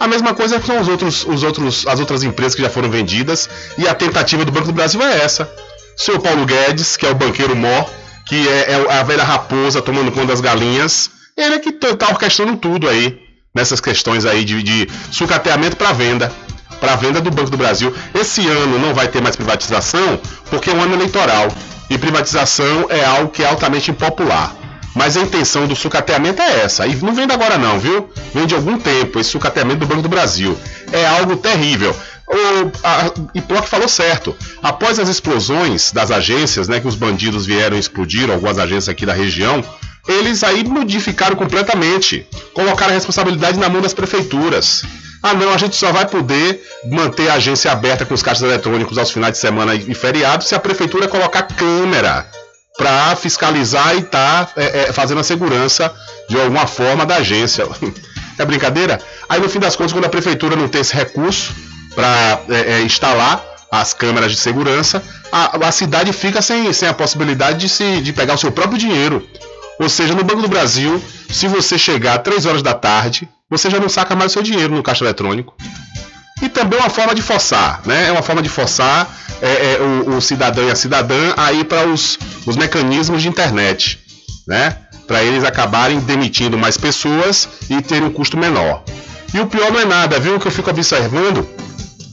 A: A mesma coisa são os outros, os outros, as outras empresas que já foram vendidas. E a tentativa do Banco do Brasil é essa. Senhor Paulo Guedes, que é o banqueiro mor, que é, é a velha raposa tomando conta das galinhas, ele é que está orquestrando tudo aí, nessas questões aí de, de sucateamento para venda, para venda do Banco do Brasil. Esse ano não vai ter mais privatização, porque é um ano eleitoral. E privatização é algo que é altamente impopular. Mas a intenção do sucateamento é essa. E não vem de agora não, viu? Vem de algum tempo esse sucateamento do Banco do Brasil. É algo terrível. O a, Iploc falou certo. Após as explosões das agências, né, que os bandidos vieram explodir, algumas agências aqui da região, eles aí modificaram completamente, colocaram a responsabilidade na mão das prefeituras. Ah, não, a gente só vai poder manter a agência aberta com os caixas eletrônicos aos finais de semana e feriados se a prefeitura colocar câmera para fiscalizar e tá, é, é, fazendo a segurança de alguma forma da agência. é brincadeira? Aí no fim das contas, quando a prefeitura não tem esse recurso para é, é, instalar as câmeras de segurança, a, a, cidade fica sem, sem a possibilidade de, se, de pegar o seu próprio dinheiro. Ou seja, no Banco do Brasil, se você chegar às 3 horas da tarde, você já não saca mais o seu dinheiro no caixa eletrônico. E também é uma forma de forçar, né? É uma forma de forçar é, é, o, o, cidadão e a cidadã a ir para os, os mecanismos de internet, né? Para eles acabarem demitindo mais pessoas e terem um custo menor. E o pior não é nada, viu? O que eu fico observando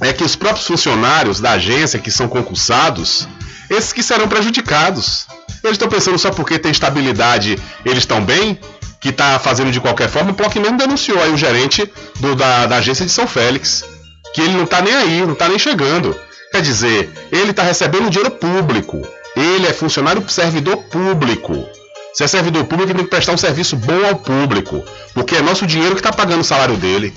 A: é que os próprios funcionários da agência que são concursados, esses que serão prejudicados. Eles estão pensando só porque tem estabilidade, eles estão bem? Que está fazendo de qualquer forma. O Plock mesmo denunciou aí o gerente do, da, da agência de São Félix. Que ele não está nem aí, não está nem chegando. Quer dizer, ele está recebendo dinheiro público. Ele é funcionário servidor público. Se é servidor público, ele tem que prestar um serviço bom ao público. Porque é nosso dinheiro que está pagando o salário dele.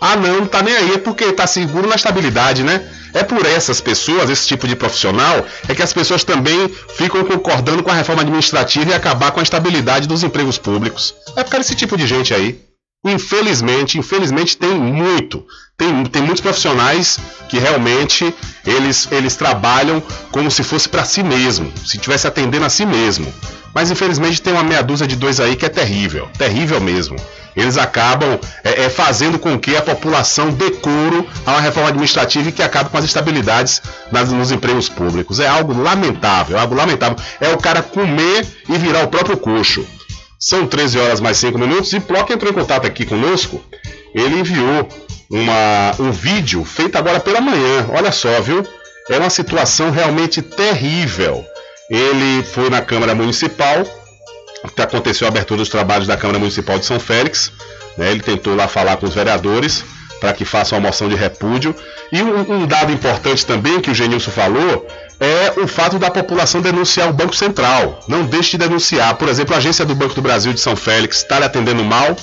A: Ah, não, não tá nem aí, é porque está seguro na estabilidade, né? É por essas pessoas, esse tipo de profissional, é que as pessoas também ficam concordando com a reforma administrativa e acabar com a estabilidade dos empregos públicos. É por causa desse tipo de gente aí. Infelizmente, infelizmente tem muito. Tem, tem muitos profissionais que realmente eles, eles trabalham como se fosse para si mesmo, se estivesse atendendo a si mesmo. Mas infelizmente tem uma meia dúzia de dois aí que é terrível, terrível mesmo eles acabam é, é, fazendo com que a população dê couro a uma reforma administrativa e que acabe com as estabilidades nas, nos empregos públicos. É algo lamentável, é algo lamentável. É o cara comer e virar o próprio coxo. São 13 horas mais 5 minutos e Plock entrou em contato aqui conosco. Ele enviou uma, um vídeo feito agora pela manhã. Olha só, viu? É uma situação realmente terrível. Ele foi na Câmara Municipal que aconteceu a abertura dos trabalhos da Câmara Municipal de São Félix. Né, ele tentou lá falar com os vereadores para que façam uma moção de repúdio. E um, um, dado importante também que o Genilson falou é o fato da população denunciar o Banco Central. Não deixe de denunciar. Por exemplo, a agência do Banco do Brasil de São Félix está lhe atendendo mal,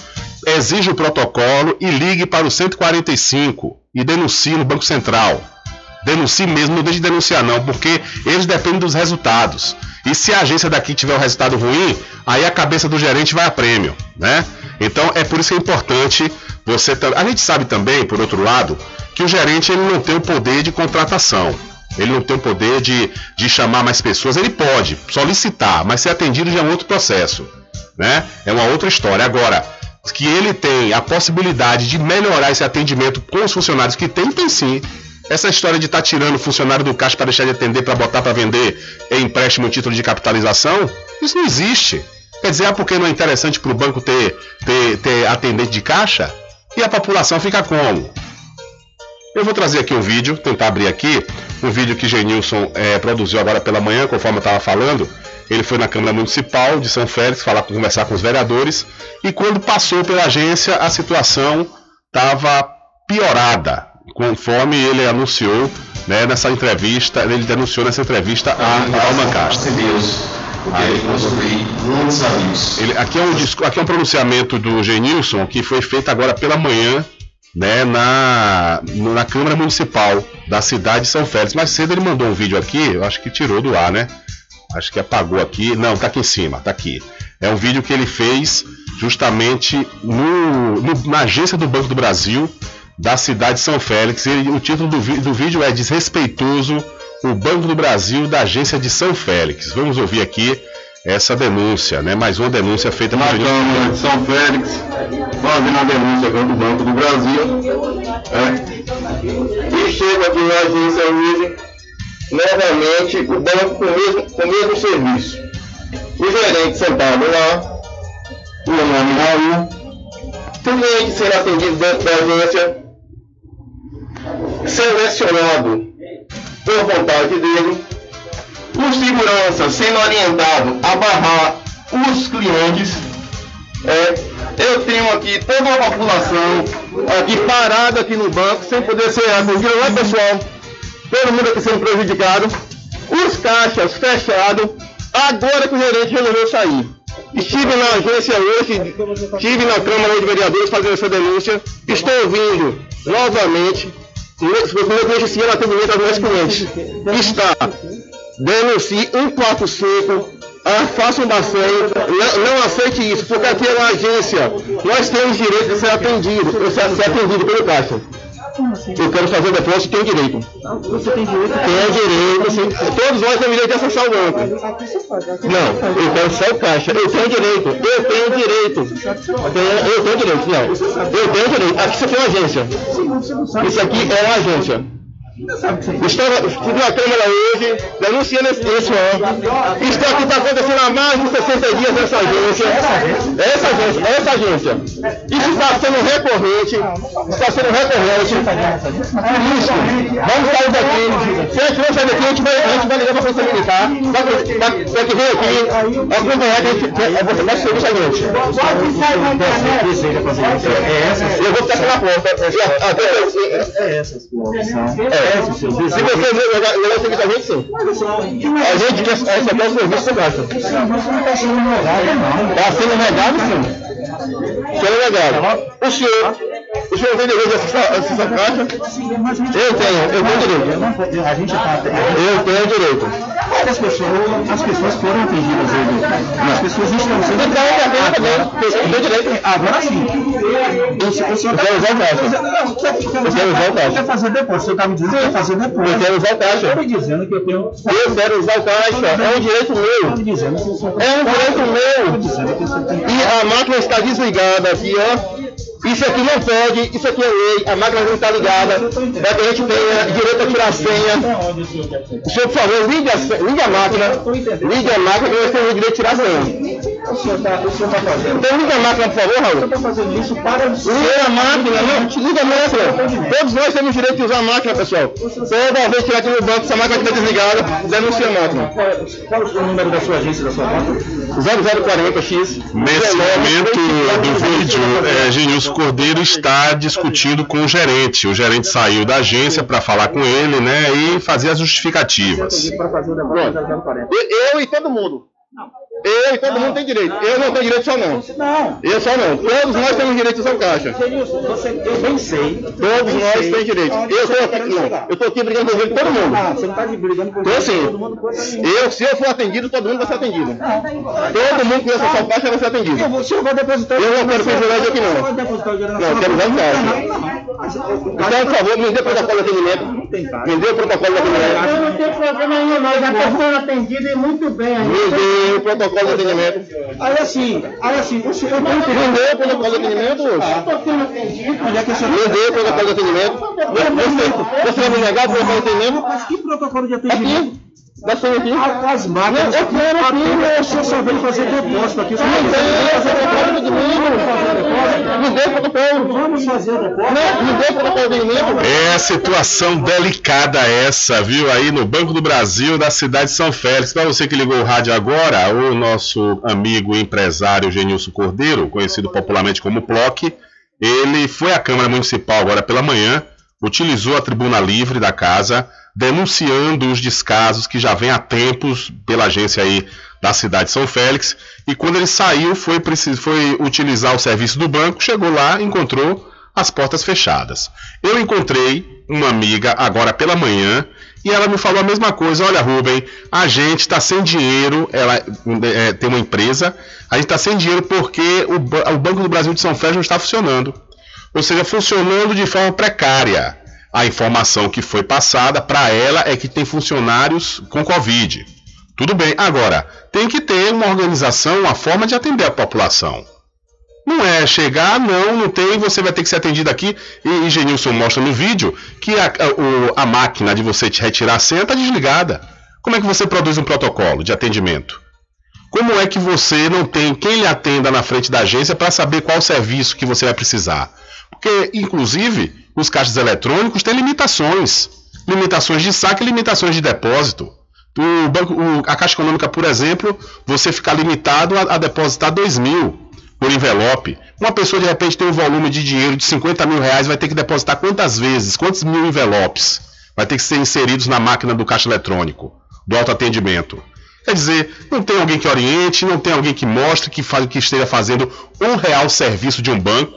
A: exige o protocolo e ligue para o 145 e denuncie no Banco Central. Denuncie mesmo, não deixe de denunciar não, porque eles dependem dos resultados. E se a agência daqui tiver um resultado ruim, aí a cabeça do gerente vai a prêmio, né? Então é por isso que é importante Você a gente sabe também, por outro lado, que o gerente ele não tem o poder de contratação. Ele não tem o poder de, de chamar mais pessoas. Ele pode solicitar, mas ser atendido já é um outro processo. Né? É uma outra história. Agora, que ele tem a possibilidade de melhorar esse atendimento com os funcionários que tem, tem sim. Essa história de estar tirando o funcionário do caixa para deixar de atender, para botar para vender em empréstimo título de capitalização, isso não existe. Quer dizer, ah, porque não é interessante para o banco ter, ter, ter atendente de caixa? E a população fica como? Eu vou trazer aqui um vídeo, tentar abrir aqui, um vídeo que Genilson eh, produziu agora pela manhã, conforme eu estava falando. Ele foi na Câmara Municipal de São Félix falar, conversar com os vereadores e quando passou pela agência a situação estava piorada, conforme ele anunciou né, nessa entrevista, ele denunciou nessa entrevista a Alman Castro. Ele, aqui, é um, aqui é um pronunciamento do Genilson que foi feito agora pela manhã né, na, na Câmara Municipal da cidade de São Félix. Mais cedo ele mandou um vídeo aqui, eu acho que tirou do ar, né? Acho que apagou aqui. Não, tá aqui em cima, tá aqui. É um vídeo que ele fez justamente no, no- na agência do Banco do Brasil da cidade de São Félix. E o título do, do vídeo é Desrespeitoso o Banco do Brasil da agência de São Félix. Vamos ouvir aqui essa denúncia, né? Mais uma denúncia feita
N: Na Câmara de São Félix, fazendo a denúncia contra o Banco do Brasil. é. E chega aqui na agência hoje, novamente, o banco com o mesmo, com o mesmo serviço. O gerente sentado lá, o nome Raul, cliente sendo atendido dentro da agência, selecionado por vontade dele, o segurança sendo orientado a barrar os clientes. É, eu tenho aqui toda a população aqui parada aqui no banco, sem poder ser atendida, não é pessoal? Todo mundo aqui sendo prejudicado. Os caixas fechados, agora que o gerente resolveu sair. Estive na agência hoje, estive na Câmara de Vereadores fazendo essa denúncia. Estou ouvindo novamente, meu beneficiário atendimento aos meus clientes. Está denuncie 145, ah, faça um bacen, não, não aceite isso, porque aqui é uma agência, nós temos direito de ser atendido, de ser, ser atendido pelo caixa. Eu quero fazer o depósito, tenho direito. Você tem direito? Tenho direito, sim. Todos nós temos direito de acessar o banco. Não, eu quero só o caixa. Eu tenho direito, eu tenho direito. Eu tenho direito, não. Eu tenho direito. Aqui aqui é uma agência. Isso aqui é uma agência. Estava, estive na Câmara hoje, denunciando esse, esse. Isso aqui está acontecendo há mais de 60 dias nessa agência. Essa agência, essa agência. Isso está sendo recorrente. Está sendo recorrente. Isso, vamos sair daqui. Se a gente não sair daqui, a gente vai, a gente vai ligar para a Polícia Militar. Para que venha aqui acompanhar que a gente, é, você vai serviço a gente. Eu vou ficar aqui na porta. É essa a sua opção. É, se você a gente, sim. A gente quer receber o serviço do gasto. Está sendo negado, sim. Sendo negado. O senhor, o senhor tem direito de acessar acessar a caixa? Eu tenho, eu tenho direito.
O: A gente tá.
N: Eu tenho direito.
O: As pessoas, as pessoas foram atendidas hoje. As pessoas estão sendo.
N: Então, eu tenho também. Eu direito.
O: Agora sim.
N: Eu quero usar o caixa.
O: Eu
N: Eu quero usar o caixa.
O: Quer fazer? O senhor está me dizendo que fazer depósito.
N: Eu quero usar o caixa.
O: Eu me dizendo que eu tenho.
N: Eu quero usar o caixa. É um direito meu.
O: senhor
N: É um direito meu. E a máquina está desligada aqui, ó. Isso aqui não pode, isso aqui é lei, a máquina não está ligada, para que a gente tenha direito a tirar a senha. O senhor, por favor, ligue a, ligue a máquina, ligue a máquina que nós temos o direito de tirar a senha.
O: O senhor está fazendo.
N: Então liga a máquina, por favor, Raul.
O: O senhor está fazendo isso para.
N: Liga a máquina, não, liga a máquina. Todos nós temos direito de usar a máquina, pessoal. Toda vez que tiver aqui no banco, se a máquina estiver desligada, denuncia a máquina.
O: Qual é o número da sua agência, da sua conta?
N: 0040X.
A: Nesse momento do vídeo, é, Genilson Cordeiro está discutindo com o gerente. O gerente saiu da agência para falar com ele, né, e fazer as justificativas.
O: Para fazer o depósito 040.
N: Eu, eu e todo mundo. Eu e todo mundo tem direito. Eu não tenho direito só não.
O: Não.
N: Eu só não. Todos nós temos direito usar o caixa.
O: Genilson, você, eu bem sei.
N: Todos nós temos direito. Eu tô aqui, não. Eu tô aqui brigando por todo mundo.
O: Ah, você não tá brigando
N: sim.
O: todo mundo.
N: Eu, se eu for atendido, todo mundo vai ser atendido. Todo mundo que acessar o caixa vai ser atendido.
O: Eu vou, se eu vou depositar...
N: Eu não quero privilégio aqui não.
O: o
N: Não, eu
O: sua
N: quero usar o caixa.
O: Não, não.
N: Então, por favor, me dê protocolo de atendimento. Me dê o protocolo de atendimento.
O: não tem problema nenhum, não. Já está sendo atendido e muito bem.
N: Me dê o protocolo de atendimento.
O: Aí assim, aí assim, o senhor
N: Me dê o protocolo de atendimento.
O: É que o
N: protocolo de atendimento. Você vai me negar o protocolo de atendimento?
O: Mas que protocolo de atendimento?
N: Dá só aqui.
O: As máquinas.
N: Eu quero aqui.
O: O senhor só veio fazer depósito aqui. O senhor
N: Não
O: veio fazer
N: protocolo de atendimento. Me dê o protocolo.
O: Vamos fazer depósito.
N: Me dê o protocolo de atendimento.
A: É situação delicada essa, viu? Aí no Banco do Brasil, da cidade de São Félix. Para você que ligou o rádio agora, o nosso amigo empresário Genilson Cordeiro, conhecido popularmente como Plock, ele foi à Câmara Municipal agora pela manhã, utilizou a tribuna livre da casa, denunciando os descasos que já vem há tempos pela agência aí da cidade de São Félix. E quando ele saiu, foi, foi utilizar o serviço do banco, chegou lá, encontrou as portas fechadas. Eu encontrei uma amiga agora pela manhã e ela me falou a mesma coisa. Olha, Rubem, a gente está sem dinheiro. Ela é, tem uma empresa, a gente está sem dinheiro porque o, o Banco do Brasil de São Félix não está funcionando. Ou seja, funcionando de forma precária. A informação que foi passada para ela é que tem funcionários com Covid. Tudo bem. Agora, tem que ter uma organização, uma forma de atender a população. Não é chegar, não, não tem, você vai ter que ser atendido aqui. E, e Genilson mostra no vídeo que a, a- o- a máquina de você te retirar a senha está desligada. Como é que você produz um protocolo de atendimento? Como é que você não tem quem lhe atenda na frente da agência para saber qual serviço que você vai precisar? Porque, inclusive, os caixas eletrônicos têm limitações. Limitações de saque e limitações de depósito. O banco, o- a Caixa Econômica, por exemplo, você fica limitado a, a depositar 2 mil por envelope. Uma pessoa, de repente, tem um volume de dinheiro de 50 mil reais, vai ter que depositar quantas vezes? Quantos mil envelopes? Vai ter que ser inseridos na máquina do caixa eletrônico, do autoatendimento. Quer dizer, não tem alguém que oriente, não tem alguém que mostre que, fa- que esteja fazendo um real serviço de um banco.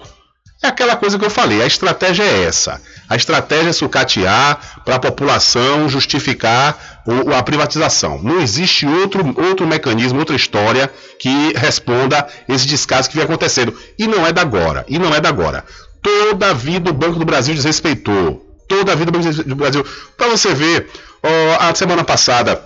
A: É aquela coisa que eu falei, a estratégia é essa. A estratégia é sucatear para a população justificar o- a privatização. Não existe outro, outro mecanismo, outra história que responda esse descaso que vem acontecendo. E não é da agora. E não é da agora. Toda a vida o Banco do Brasil desrespeitou. Toda a vida o Banco do Brasil. Para você ver, ó, a semana passada,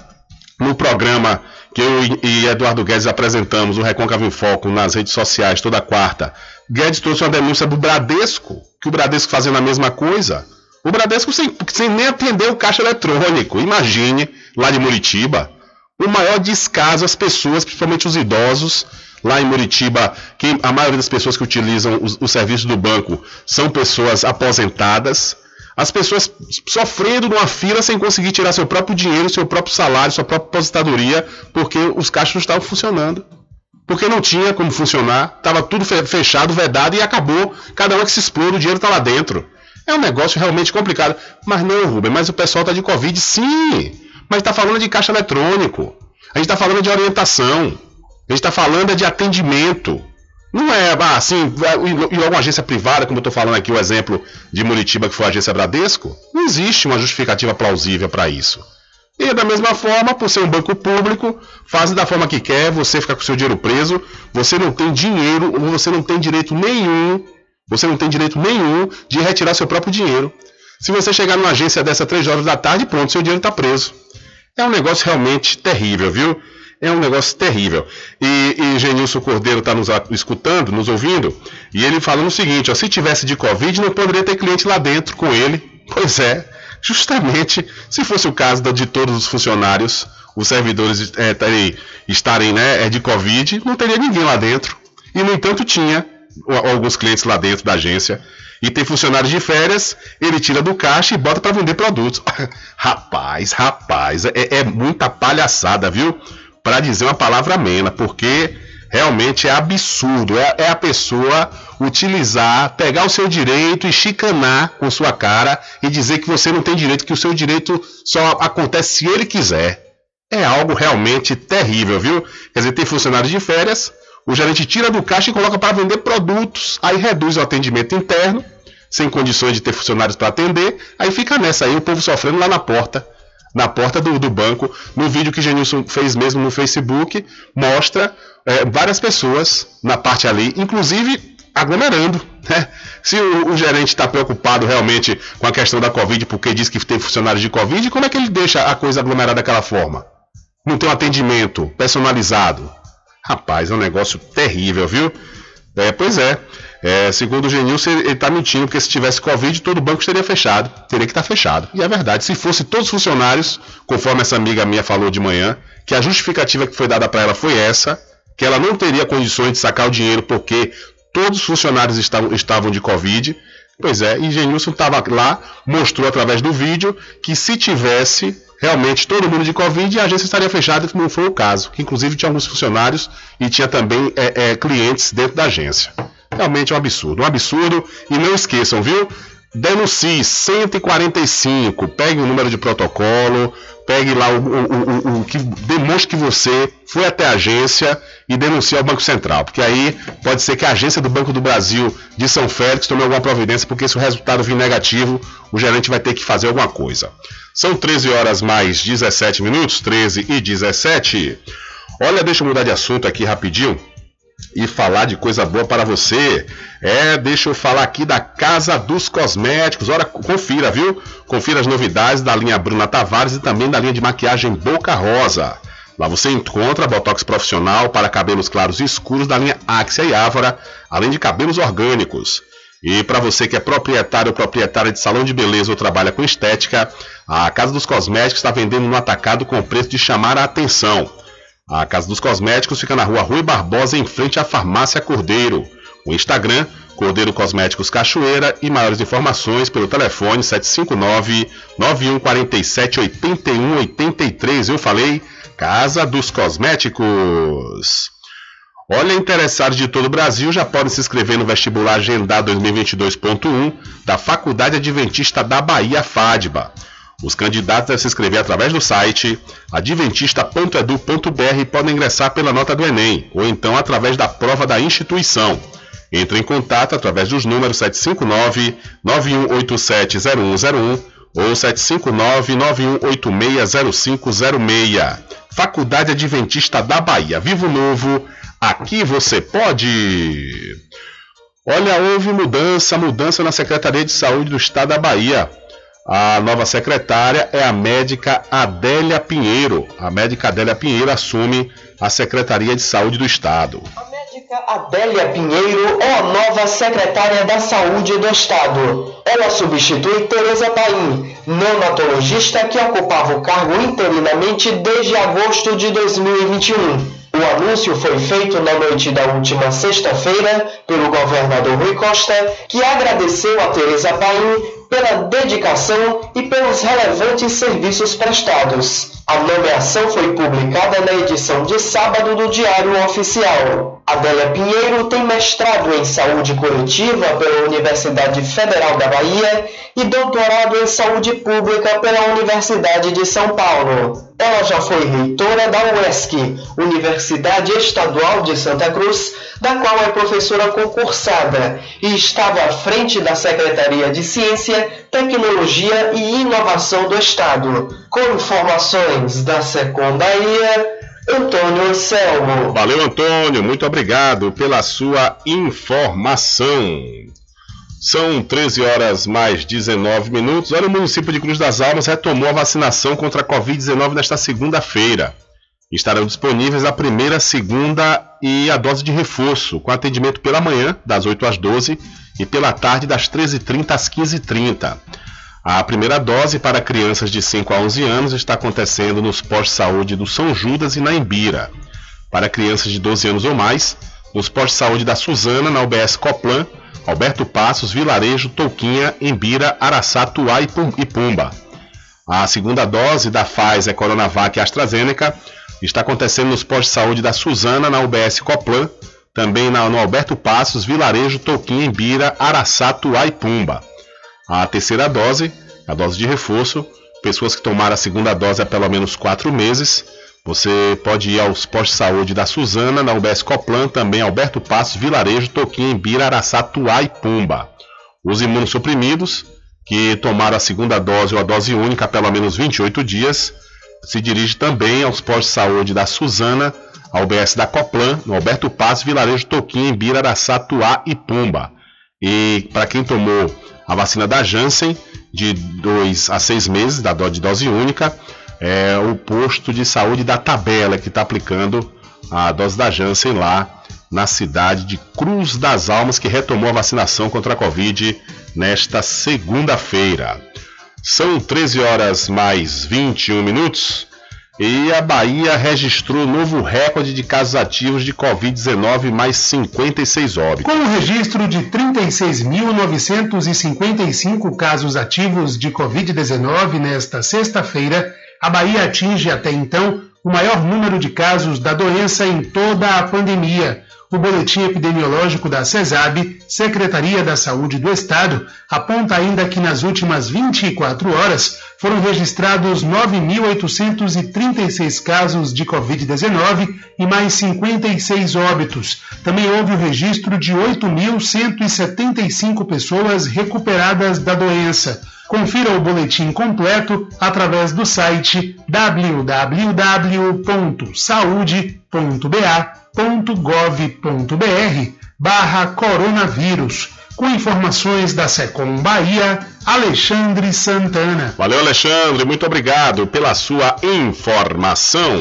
A: no programa que eu e- Eduardo Guedes apresentamos, o Recôncavo em Foco, nas redes sociais, toda quarta, Guedes trouxe uma denúncia do Bradesco, que o Bradesco fazendo a mesma coisa. O Bradesco sem, sem nem atender o caixa eletrônico. Imagine, lá de Muritiba, o maior descaso às pessoas, principalmente os idosos, lá em Muritiba, que a maioria das pessoas que utilizam os, os serviços do banco são pessoas aposentadas. As pessoas sofrendo numa fila sem conseguir tirar seu próprio dinheiro, seu próprio salário, sua própria aposentadoria, porque os caixas não estavam funcionando. Porque não tinha como funcionar, estava tudo fe- fechado, vedado e acabou. Cada um que se explode, o dinheiro está lá dentro. É um negócio realmente complicado. Mas não, Rubem, mas o pessoal está de Covid, sim. Mas está falando de caixa eletrônico. A gente está falando de orientação. A gente está falando é de atendimento. Não é assim, e logo uma agência privada, como eu estou falando aqui, o exemplo de Muritiba, que foi a agência Bradesco. Não existe uma justificativa plausível para isso. E da mesma forma, por ser um banco público, fazem da forma que quer, você fica com seu dinheiro preso, você não tem dinheiro, ou você não tem direito nenhum, você não tem direito nenhum de retirar seu próprio dinheiro. Se você chegar numa agência dessa três horas da tarde, pronto, seu dinheiro está preso. É um negócio realmente terrível, viu? É um negócio terrível. E, e Genilson Cordeiro está nos escutando, nos ouvindo, e ele falando o seguinte: ó, se tivesse de Covid, não poderia ter cliente lá dentro com ele. Pois é, justamente se fosse o caso de todos os funcionários, os servidores é, terem- estarem né, é, de Covid, não teria ninguém lá dentro. E, no entanto, tinha alguns clientes lá dentro da agência. E tem funcionários de férias, ele tira do caixa e bota para vender produtos. rapaz, rapaz, é, é muita palhaçada, viu? Para dizer uma palavra amena, porque realmente é absurdo. É, é a pessoa utilizar, pegar o seu direito e chicanar com sua cara e dizer que você não tem direito, que o seu direito só acontece se ele quiser. é algo realmente terrível, viu? Quer dizer, tem funcionários de férias, o gerente tira do caixa e coloca para vender produtos, aí reduz o atendimento interno, sem condições de ter funcionários para atender, aí fica nessa aí, o povo sofrendo lá na porta, na porta do, do banco. No vídeo que Genilson fez mesmo no Facebook, mostra é, várias pessoas na parte ali, inclusive aglomerando. Né? Se o, o gerente está preocupado realmente com a questão da Covid, porque diz que tem funcionários de Covid, como é que ele deixa a coisa aglomerada daquela forma? Não tem um atendimento personalizado. Rapaz, é um negócio terrível, viu? É, pois é. É segundo o Genilson, ele está mentindo, porque se tivesse Covid, todo o banco estaria fechado. Teria que estar tá fechado. E é verdade. Se fosse todos os funcionários, conforme essa amiga minha falou de manhã, que a justificativa que foi dada para ela foi essa, que ela não teria condições de sacar o dinheiro porque todos os funcionários estavam, estavam de Covid. Pois é, e Genilson estava lá, mostrou através do vídeo que se tivesse realmente todo mundo de Covid, a agência estaria fechada, que não foi o caso. Que inclusive tinha alguns funcionários e tinha também é, é, clientes dentro da agência. Realmente é um absurdo, um absurdo. E não esqueçam, viu? Denuncie 145, pegue o número de protocolo, pegue lá o, o, o, o, que demonstre que você foi até a agência e denuncie ao Banco Central, porque aí pode ser que a agência do Banco do Brasil de São Félix tome alguma providência, porque se o resultado vir negativo, o gerente vai ter que fazer alguma coisa. São 13 horas mais 17 minutos, 13 e 17. Olha, deixa eu mudar de assunto aqui rapidinho e falar de coisa boa para você. É, deixa eu falar aqui da Casa dos Cosméticos. Ora, confira, viu? Confira as novidades da linha Bruna Tavares e também da linha de maquiagem Boca Rosa. Lá você encontra botox profissional para cabelos claros e escuros da linha Axia e Ávora, além de cabelos orgânicos. E para você que é proprietário ou proprietária de salão de beleza ou trabalha com estética, a Casa dos Cosméticos está vendendo no atacado com preço de chamar a atenção. A Casa dos Cosméticos fica na rua Rui Barbosa, em frente à Farmácia Cordeiro. O Instagram, Cordeiro Cosméticos Cachoeira e maiores informações pelo telefone 759 9147 8183. Eu falei Casa dos Cosméticos. Olha, interessados de todo o Brasil já podem se inscrever no vestibular agendado 2022.1 da Faculdade Adventista da Bahia, FADBA. Os candidatos devem se inscrever através do site adventista.edu.br podem ingressar pela nota do Enem ou então através da prova da instituição. Entre em contato através dos números 759-9187-0101 ou 759-9186-0506. Faculdade Adventista da Bahia. Vivo Novo, aqui você pode! Olha, houve mudança, mudança na Secretaria de Saúde do Estado da Bahia. A nova secretária é a médica Adélia Pinheiro. A médica Adélia Pinheiro assume a Secretaria de Saúde do Estado.
P: A médica Adélia Pinheiro é a nova secretária da Saúde do Estado. Ela substitui Tereza Paim, neonatologista que ocupava o cargo interinamente desde agosto de 2021. O anúncio foi feito na noite da última sexta-feira pelo governador Rui Costa, que agradeceu a Tereza Paim pela dedicação e pelos relevantes serviços prestados. A nomeação foi publicada na edição de sábado do Diário Oficial. Adélia Pinheiro tem mestrado em saúde coletiva pela Universidade Federal da Bahia e doutorado em saúde pública pela Universidade de São Paulo. Ela já foi reitora da UESC, Universidade Estadual de Santa Cruz, da qual é professora concursada, e estava à frente da Secretaria de Ciência, Tecnologia e Inovação do Estado. Com informações da Secundaria, Antônio Anselmo.
A: Valeu, Antônio. Muito obrigado pela sua informação. São 13 horas mais 19 minutos. Olha, o município de Cruz das Almas retomou a vacinação contra a Covid-19 nesta segunda-feira. Estarão disponíveis a primeira, segunda e a dose de reforço, com atendimento pela manhã, das 8 às 12, e pela tarde, das 13h30 às 15h30. A primeira dose para crianças de 5 a 11 anos está acontecendo nos postos de saúde do São Judas e na Embira. Para crianças de 12 anos ou mais, nos postos de saúde da Suzana, na UBS Coplan, Alberto Passos, Vilarejo, Touquinha, Embira, Araçá, Tuá e Pumba. A segunda dose da Pfizer, Coronavac e AstraZeneca está acontecendo nos postos de saúde da Suzana, na UBS Coplan, também na, no Alberto Passos, Vilarejo, Touquinha, Embira, Araçá, Tuá e Pumba. A terceira dose, a dose de reforço, pessoas que tomaram a segunda dose há pelo menos quatro meses, Você pode ir aos postos de saúde da Suzana, na UBS Coplan, também Alberto Passos, Vilarejo, Toquinha, Embira, Araçatuá e Pumba. Os imunossuprimidos, que tomaram a segunda dose ou a dose única há pelo menos 28 dias, se dirige também aos postos de saúde da Suzana, a UBS da Coplan, no Alberto Passos, Vilarejo, Toquinha, Embira, Araçatuá e Pumba. E para quem tomou a vacina da Janssen, de 2 a 6 meses, da dose de dose única, é o posto de saúde da Tabela que está aplicando a dose da Janssen lá na cidade de Cruz das Almas, que retomou a vacinação contra a Covid nesta segunda-feira. São 13 horas mais 21 minutos e a Bahia registrou novo recorde de casos ativos de Covid-19, mais 56 óbitos.
Q: Com o registro de 36.955 casos ativos de Covid-19 nesta sexta-feira, a Bahia atinge até então o maior número de casos da doença em toda a pandemia. O boletim epidemiológico da CESAB, Secretaria da Saúde do Estado, aponta ainda que nas últimas 24 horas foram registrados 9.836 casos de Covid-19 e mais 56 óbitos. Também houve o registro de 8.175 pessoas recuperadas da doença. Confira o boletim completo através do site www.saude.ba.gov.br barra coronavírus. Com informações da Secom Bahia, Alexandre Santana.
A: Valeu, Alexandre, muito obrigado pela sua informação.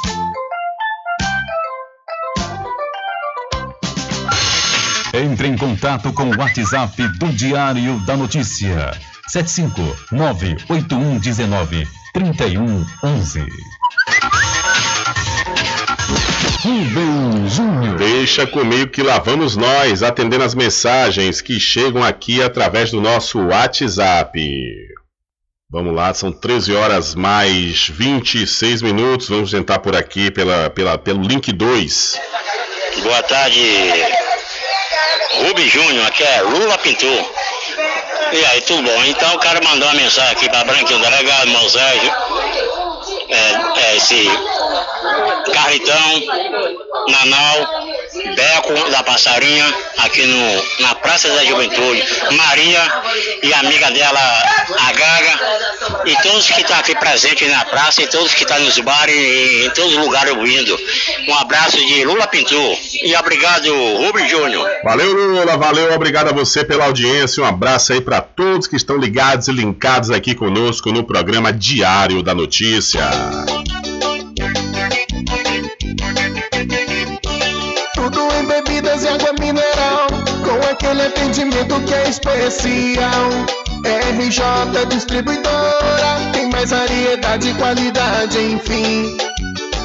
B: Entre em contato com o WhatsApp do Diário da Notícia. 759-8119-3111. Rubem Júnior.
A: Deixa comigo que lá vamos nós, atendendo as mensagens que chegam aqui através do nosso WhatsApp. Vamos lá, são 13 horas mais 26 minutos. Vamos tentar por aqui pela, pela, pelo link 2.
R: Boa tarde, Rubi Júnior, aqui é Lula Pintor. E aí, tudo bom? Então o cara mandou uma mensagem aqui para Branquinho, delegado Moisés, é, é, esse Carritão, Nanau, Beco da Passarinha, aqui no, na Praça da Juventude, Maria e amiga dela, a Gaga, e todos que estão aqui presentes na praça, e todos que estão nos bares e em todos os lugares ouvindo. Um abraço de Lula Pintor. E obrigado, Rubem Júnior.
A: Valeu, Lula, valeu, obrigado a você pela audiência. Um abraço aí para todos que estão ligados e linkados aqui conosco no programa Diário da Notícia.
G: Tudo em bebidas e água mineral, com aquele atendimento que é especial. RJ Distribuidora, tem mais variedade e qualidade, enfim.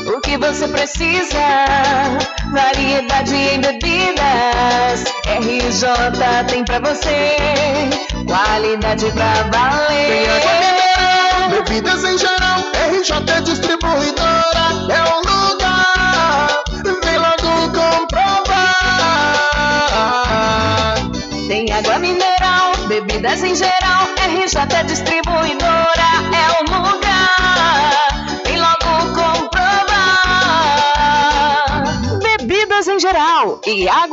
H: O que você precisa? Variedade em bebidas. RJ tem pra você. Qualidade pra valer.
G: Bebidas em geral. RJ Distribuidora é o lugar. Vem logo comprovar.
H: Tem água mineral, bebidas em geral. RJ Distribuidora é o lugar. Vem logo comprovar. Bebidas em geral e água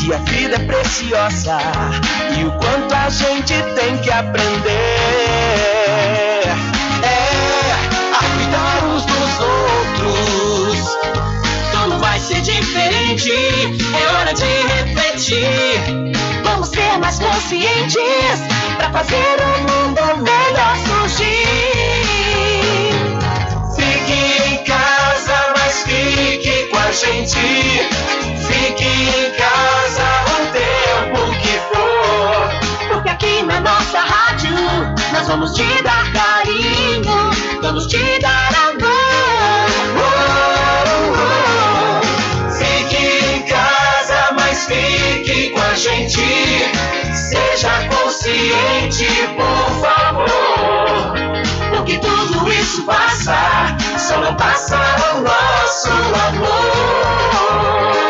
S: que a vida é preciosa e o quanto a gente tem que aprender. É a cuidar uns dos outros. Tudo vai ser diferente, é hora de refletir. Vamos ser mais conscientes para fazer o mundo melhor surgir. Fique em casa, mas fique com a gente. Fique em casa o tempo que for. Porque aqui na nossa rádio nós vamos te dar carinho, vamos te dar amor. Oh, oh, oh. Fique em casa, mas fique com a gente. Seja consciente, por favor. Porque tudo isso passa, só não passa o nosso amor.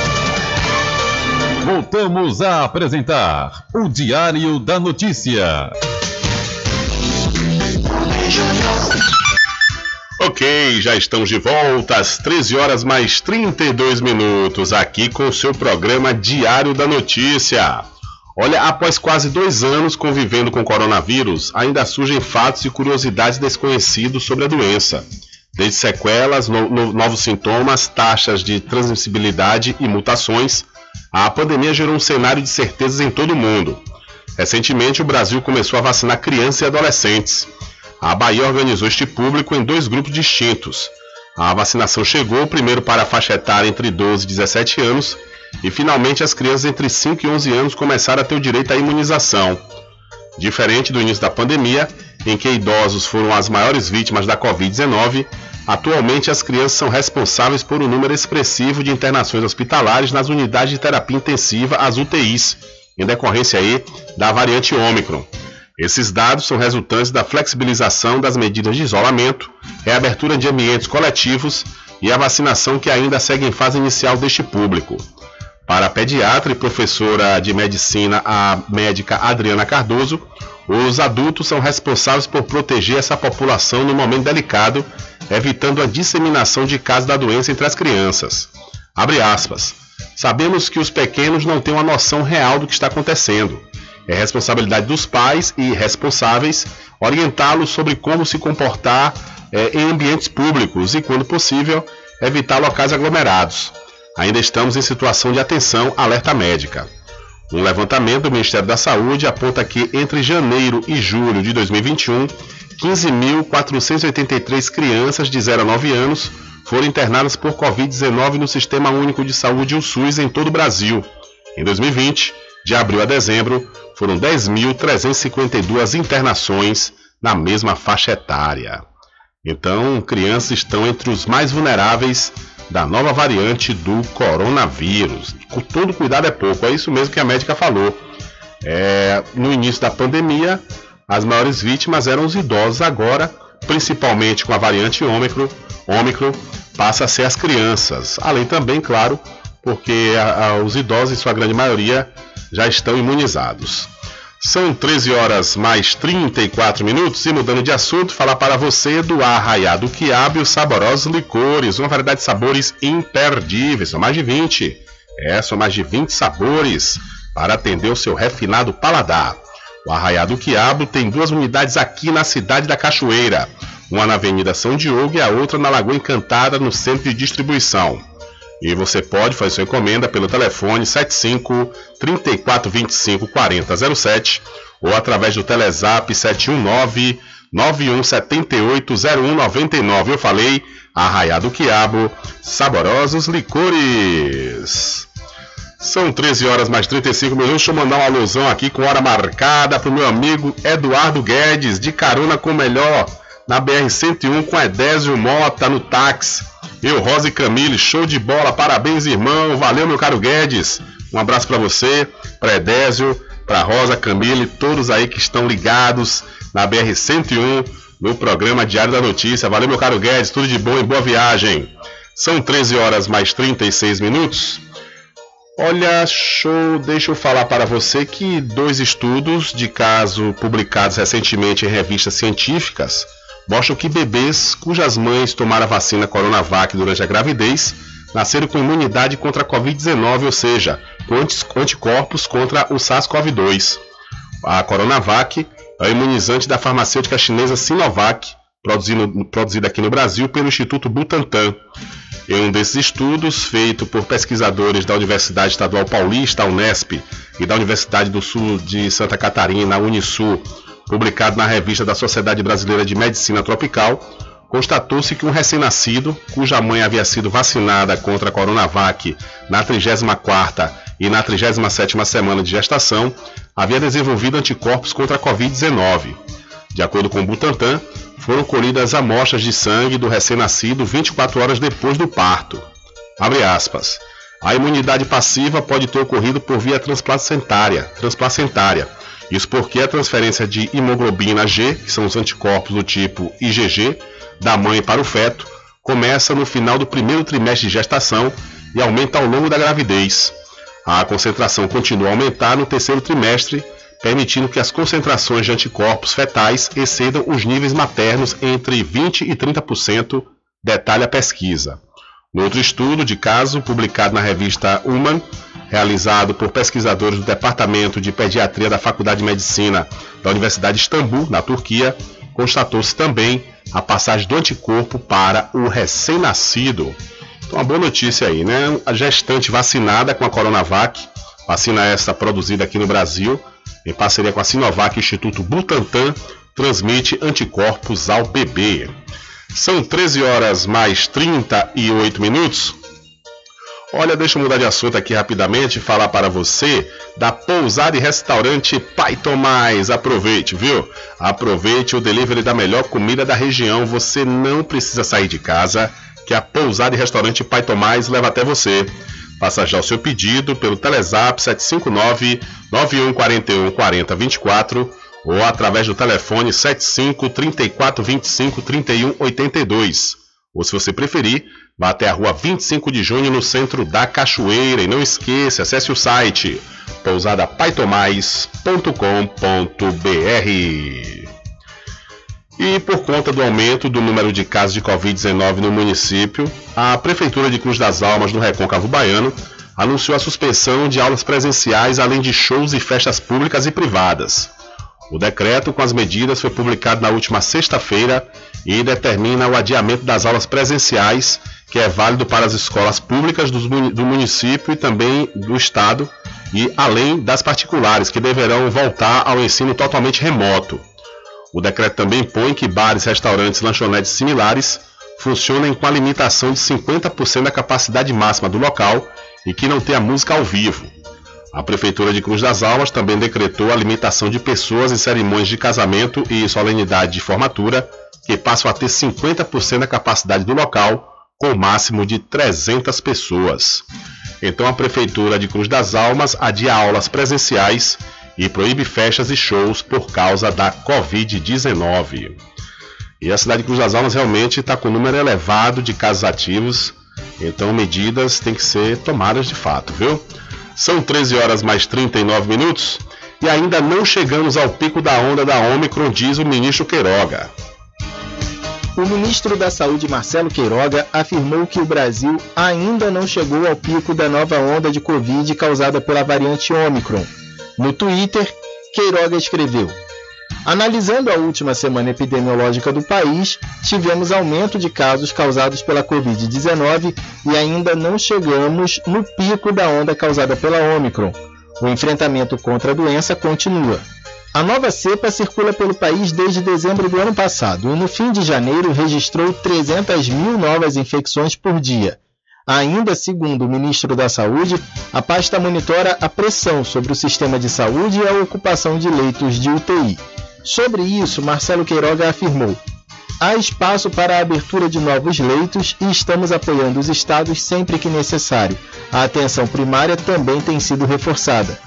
B: Voltamos a apresentar o Diário da Notícia.
A: Ok, já estamos de volta às 13 horas mais 32 minutos, aqui com o seu programa Diário da Notícia. Olha, após quase dois anos convivendo com o coronavírus, ainda surgem fatos e curiosidades desconhecidos sobre a doença. Desde sequelas, no- no- novos sintomas, taxas de transmissibilidade e mutações, a pandemia gerou um cenário de certezas em todo o mundo. Recentemente, o Brasil começou a vacinar crianças e adolescentes. A Bahia organizou este público em dois grupos distintos. A vacinação chegou primeiro para a faixa etária entre 12 e 17 anos e finalmente as crianças entre 5 e 11 anos começaram a ter o direito à imunização. Diferente do início da pandemia, em que idosos foram as maiores vítimas da Covid-19, atualmente as crianças são responsáveis por um número expressivo de internações hospitalares nas unidades de terapia intensiva, as UTIs, em decorrência aí da variante Ômicron. Esses dados são resultantes da flexibilização das medidas de isolamento, reabertura de ambientes coletivos e a vacinação que ainda segue em fase inicial deste público. Para a pediatra e professora de medicina, a médica Adriana Cardoso, os adultos são responsáveis por proteger essa população no momento delicado, evitando a disseminação de casos da doença entre as crianças. Abre aspas. Sabemos que os pequenos não têm uma noção real do que está acontecendo. É responsabilidade dos pais e responsáveis orientá-los sobre como se comportar eh, em ambientes públicos e, quando possível, evitar locais aglomerados. Ainda estamos em situação de atenção, alerta médica. Um levantamento do Ministério da Saúde aponta que entre janeiro e julho de 2021, 15.483 crianças de 0 a 9 anos foram internadas por Covid-19 no Sistema Único de Saúde, o SUS, em todo o Brasil. Em 2020, de abril a dezembro, foram 10.352 internações na mesma faixa etária. Então, crianças estão entre os mais vulneráveis da nova variante do coronavírus. Todo cuidado é pouco, é isso mesmo que a médica falou. É, no início da pandemia, as maiores vítimas eram os idosos. Agora, principalmente com a variante Ômicron, Ômicron passa a ser as crianças. Além também, claro, porque a, a, os idosos, em sua grande maioria, já estão imunizados. São 13 horas mais 34 minutos e mudando de assunto, falar para você do Arraiado Quiabo e os saborosos licores, uma variedade de sabores imperdíveis, são mais de 20. É, são mais de 20 sabores para atender o seu refinado paladar. O Arraiado Quiabo tem duas unidades aqui na cidade da Cachoeira, uma na Avenida São Diogo e a outra na Lagoa Encantada, no centro de distribuição. E você pode fazer sua encomenda pelo telefone 75 3425 4007 ou através do Telezap 719 9178 0199. Eu falei Arraiado Quiabo, saborosos licores. São 13 horas mais 35 minutos. Deixa eu mandar uma alusão aqui com hora marcada para o meu amigo Eduardo Guedes, de carona com o melhor na BR-101 com Edésio Mota no táxi. Eu, Rosa e Camille, show de bola, parabéns, irmão. Valeu, meu caro Guedes. Um abraço para você, para Edésio, para Rosa, Camille, todos aí que estão ligados na BR-101 no programa Diário da Notícia. Valeu, meu caro Guedes, tudo de bom e boa viagem. São 13 horas mais 36 minutos. Olha, show, deixa eu falar para você que dois estudos de caso publicados recentemente em revistas científicas mostram que bebês cujas mães tomaram a vacina Coronavac durante a gravidez nasceram com imunidade contra a Covid-19, ou seja, com anticorpos contra o SARS-CoV-2. A Coronavac é o imunizante da farmacêutica chinesa Sinovac, produzida aqui no Brasil pelo Instituto Butantan. Em um desses estudos, feito por pesquisadores da Universidade Estadual Paulista, Unesp, e da Universidade do Sul de Santa Catarina, Unisul, publicado na revista da Sociedade Brasileira de Medicina Tropical, constatou-se que um recém-nascido, cuja mãe havia sido vacinada contra a Coronavac na 34ª e na 37ª semana de gestação, havia desenvolvido anticorpos contra a Covid-19. De acordo com o Butantan, foram colhidas amostras de sangue do recém-nascido 24 horas depois do parto. A imunidade passiva pode ter ocorrido por via transplacentária, transplacentária isso porque a transferência de hemoglobina G, que são os anticorpos do tipo IgG, da mãe para o feto, começa no final do primeiro trimestre de gestação e aumenta ao longo da gravidez. A concentração continua a aumentar no terceiro trimestre, permitindo que as concentrações de anticorpos fetais excedam os níveis maternos entre 20% e 30%, detalha a pesquisa. No outro estudo de caso, publicado na revista Human, realizado por pesquisadores do Departamento de Pediatria da Faculdade de Medicina da Universidade de Istambul, na Turquia, constatou-se também a passagem do anticorpo para o recém-nascido. Então, uma boa notícia aí, né? A gestante vacinada com a Coronavac, vacina essa produzida aqui no Brasil, em parceria com a Sinovac Instituto Butantan, transmite anticorpos ao bebê. São 13 horas mais 38 minutos. Olha, deixa eu mudar de assunto aqui rapidamente e falar para você da pousada e restaurante Pai Tomás. Aproveite, viu? Aproveite o delivery da melhor comida da região. Você não precisa sair de casa, que a pousada e restaurante Pai Tomás leva até você. Faça já o seu pedido pelo Telezap 759 9141 4024 ou através do telefone 75 34 25 31 82. Ou se você preferir, Vá até a rua 25 de junho no centro da Cachoeira e não esqueça, acesse o site pousadapaitomais.com.br. E por conta do aumento do número de casos de Covid-19 no município, a Prefeitura de Cruz das Almas, no Recôncavo Baiano, anunciou a suspensão de aulas presenciais, além de shows e festas públicas e privadas. O decreto com as medidas foi publicado na última sexta-feira e determina o adiamento das aulas presenciais que é válido para as escolas públicas do município e também do estado, e além das particulares, que deverão voltar ao ensino totalmente remoto. O decreto também impõe que bares, restaurantes e lanchonetes similares funcionem com a limitação de 50% da capacidade máxima do local e que não tenha música ao vivo. A Prefeitura de Cruz das Almas também decretou a limitação de pessoas em cerimônias de casamento e solenidade de formatura, que passam a ter 50% da capacidade do local com máximo de 300 pessoas. Então a Prefeitura de Cruz das Almas adia aulas presenciais e proíbe festas e shows por causa da Covid-19. E a cidade de Cruz das Almas realmente está com um número elevado de casos ativos, então medidas têm que ser tomadas de fato, viu? São 13 horas mais 39 minutos e ainda não chegamos ao pico da onda da Omicron, diz o ministro Queiroga.
T: O ministro da Saúde, Marcelo Queiroga, afirmou que o Brasil ainda não chegou ao pico da nova onda de Covid causada pela variante Omicron. No Twitter, Queiroga escreveu: Analisando a última semana epidemiológica do país, tivemos aumento de casos causados pela Covid-19 e ainda não chegamos no pico da onda causada pela Omicron. O enfrentamento contra a doença continua. A nova cepa circula pelo país desde dezembro do ano passado e no fim de janeiro registrou 300 mil novas infecções por dia. Ainda segundo o ministro da Saúde, a pasta monitora a pressão sobre o sistema de saúde e a ocupação de leitos de UTI. Sobre isso, Marcelo Queiroga afirmou: há espaço para a abertura de novos leitos e estamos apoiando os estados sempre que necessário. A atenção primária também tem sido reforçada.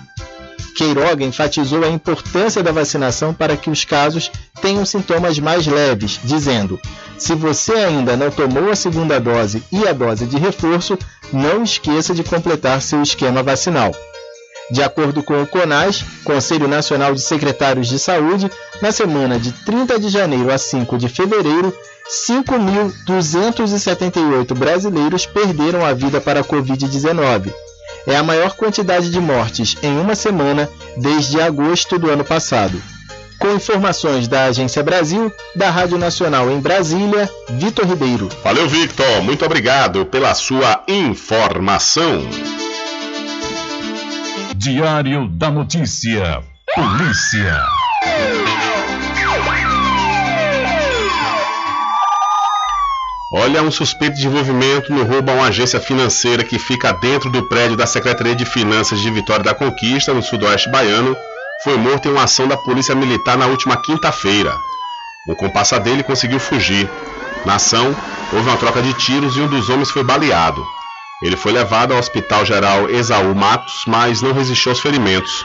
T: Queiroga enfatizou a importância da vacinação para que os casos tenham sintomas mais leves, dizendo: se você ainda não tomou a segunda dose e a dose de reforço, não esqueça de completar seu esquema vacinal. De acordo com o CONAS, Conselho Nacional de Secretários de Saúde, na semana de 30 de janeiro a 5 de fevereiro, 5.278 brasileiros perderam a vida para a Covid-19 é a maior quantidade de mortes em uma semana desde agosto do ano passado. Com informações da Agência Brasil, da Rádio Nacional em Brasília, Vitor Ribeiro.
A: Valeu, Victor. Muito obrigado pela sua informação.
B: Diário da Notícia. Polícia.
A: Olha, um suspeito de envolvimento no roubo a uma agência financeira que fica dentro do prédio da Secretaria de Finanças de Vitória da Conquista, no sudoeste baiano, foi morto em uma ação da Polícia Militar na última quinta-feira. O compassa dele conseguiu fugir. Na ação, houve uma troca de tiros e um dos homens foi baleado. Ele foi levado ao Hospital Geral Exaú Matos, mas não resistiu aos ferimentos.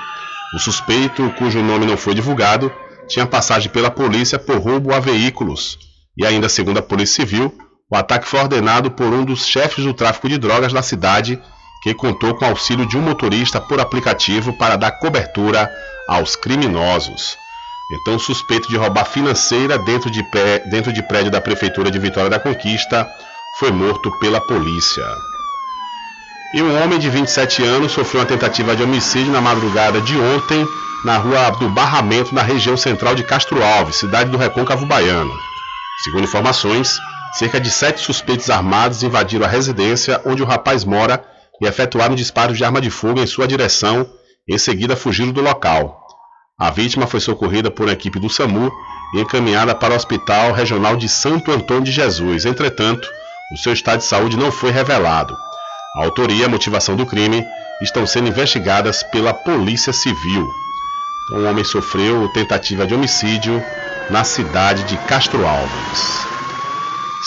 A: O suspeito, cujo nome não foi divulgado, tinha passagem pela polícia por roubo a veículos. E ainda segundo a Polícia Civil, o ataque foi ordenado por um dos chefes do tráfico de drogas da cidade, que contou com o auxílio de um motorista por aplicativo para dar cobertura aos criminosos. Então, suspeito de roubar financeira dentro de, dentro de prédio da Prefeitura de Vitória da Conquista foi morto pela polícia. E um homem de 27 anos sofreu uma tentativa de homicídio na madrugada de ontem na rua do Barramento, na região central de Castro Alves, cidade do Recôncavo Baiano. Segundo informações, Cerca de sete suspeitos armados invadiram a residência onde o rapaz mora e efetuaram disparos de arma de fogo em sua direção, em seguida fugindo do local. A vítima foi socorrida por uma equipe do SAMU e encaminhada para o Hospital Regional de Santo Antônio de Jesus. Entretanto, o seu estado de saúde não foi revelado. A autoria e a motivação do crime estão sendo investigadas pela Polícia Civil. Um homem sofreu tentativa de homicídio na cidade de Castro Alves.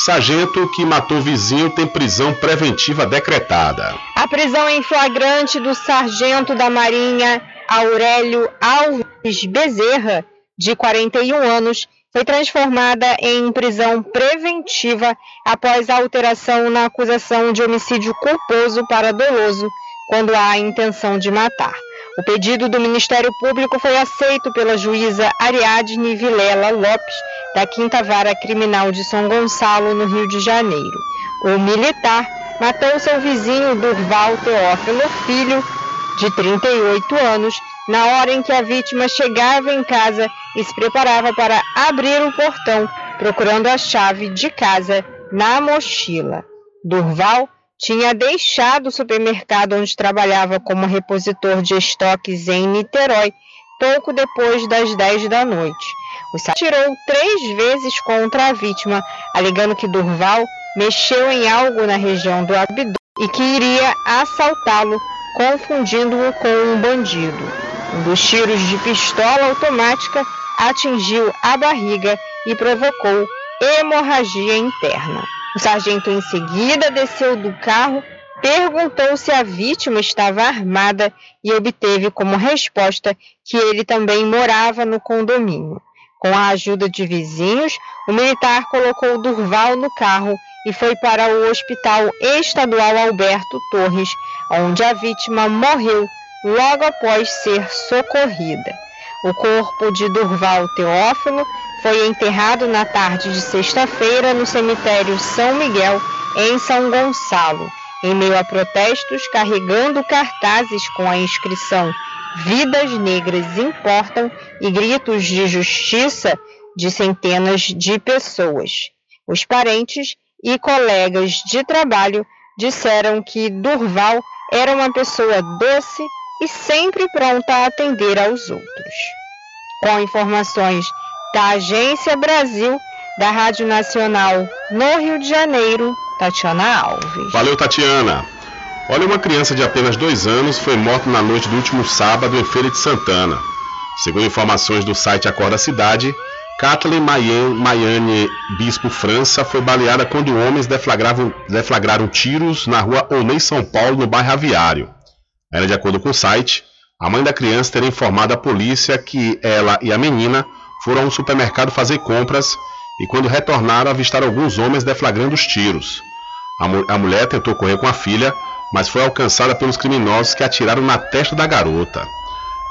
A: Sargento que matou vizinho tem prisão preventiva decretada.
U: A prisão em flagrante do sargento da Marinha Aurélio Alves Bezerra, de 41 anos, foi transformada em prisão preventiva após a alteração na acusação de homicídio culposo para doloso, quando há a intenção de matar. O pedido do Ministério Público foi aceito pela juíza Ariadne Vilela Lopes, da Quinta Vara Criminal de São Gonçalo, no Rio de Janeiro. O militar matou seu vizinho Durval Teófilo Filho, de 38 anos, na hora em que a vítima chegava em casa e se preparava para abrir o portão, procurando a chave de casa na mochila. Durval tinha deixado o supermercado onde trabalhava como repositor de estoques em Niterói pouco depois das 10 da noite. O tirou três vezes contra a vítima, alegando que Durval mexeu em algo na região do abdômen e que iria assaltá-lo, confundindo-o com um bandido. Um dos tiros de pistola automática atingiu a barriga e provocou hemorragia interna. O sargento em seguida desceu do carro, perguntou se a vítima estava armada e obteve como resposta que ele também morava no condomínio. Com a ajuda de vizinhos, o militar colocou Durval no carro e foi para o Hospital Estadual Alberto Torres, onde a vítima morreu logo após ser socorrida. O corpo de Durval Teófilo foi enterrado na tarde de sexta-feira no cemitério São Miguel, em São Gonçalo, em meio a protestos carregando cartazes com a inscrição Vidas Negras Importam e gritos de justiça de centenas de pessoas. Os parentes e colegas de trabalho disseram que Durval era uma pessoa doce e sempre pronta a atender aos outros. Com informações da Agência Brasil, da Rádio Nacional no Rio de Janeiro, Tatiana Alves.
A: Valeu, Tatiana. Olha, uma criança de apenas dois anos foi morta na noite do último sábado em Feira de Santana. Segundo informações do site Acorda Cidade, Kathleen Maiane Bispo França foi baleada quando homens deflagraram tiros na rua Onei São Paulo, no bairro Aviário. Era de acordo com o site, a mãe da criança teria informado à polícia que ela e a menina foram a um supermercado fazer compras e quando retornaram avistaram alguns homens deflagrando os tiros. A, mu a mulher tentou correr com a filha, mas foi alcançada pelos criminosos que atiraram na testa da garota.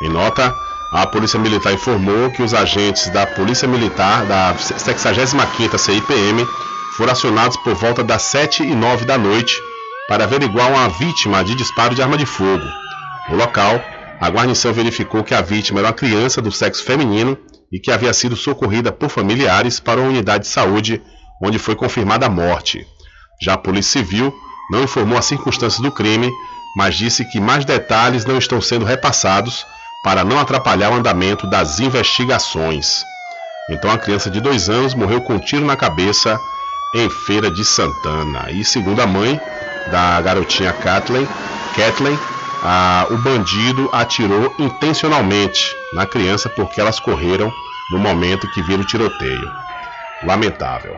A: Em nota, a Polícia Militar informou que os agentes da Polícia Militar da 65ª CIPM foram acionados por volta das 7 e 9 da noite para averiguar uma vítima de disparo de arma de fogo. No local, a guarnição verificou que a vítima era uma criança do sexo feminino e que havia sido socorrida por familiares para uma unidade de saúde, onde foi confirmada a morte. Já a Polícia Civil não informou as circunstâncias do crime, mas disse que mais detalhes não estão sendo repassados para não atrapalhar o andamento das investigações. Então a criança de dois anos morreu com um tiro na cabeça em Feira de Santana. E segundo a mãe, da garotinha Kathleen, Kathleen a, o bandido atirou intencionalmente na criança porque elas correram no momento que viram o tiroteio. Lamentável.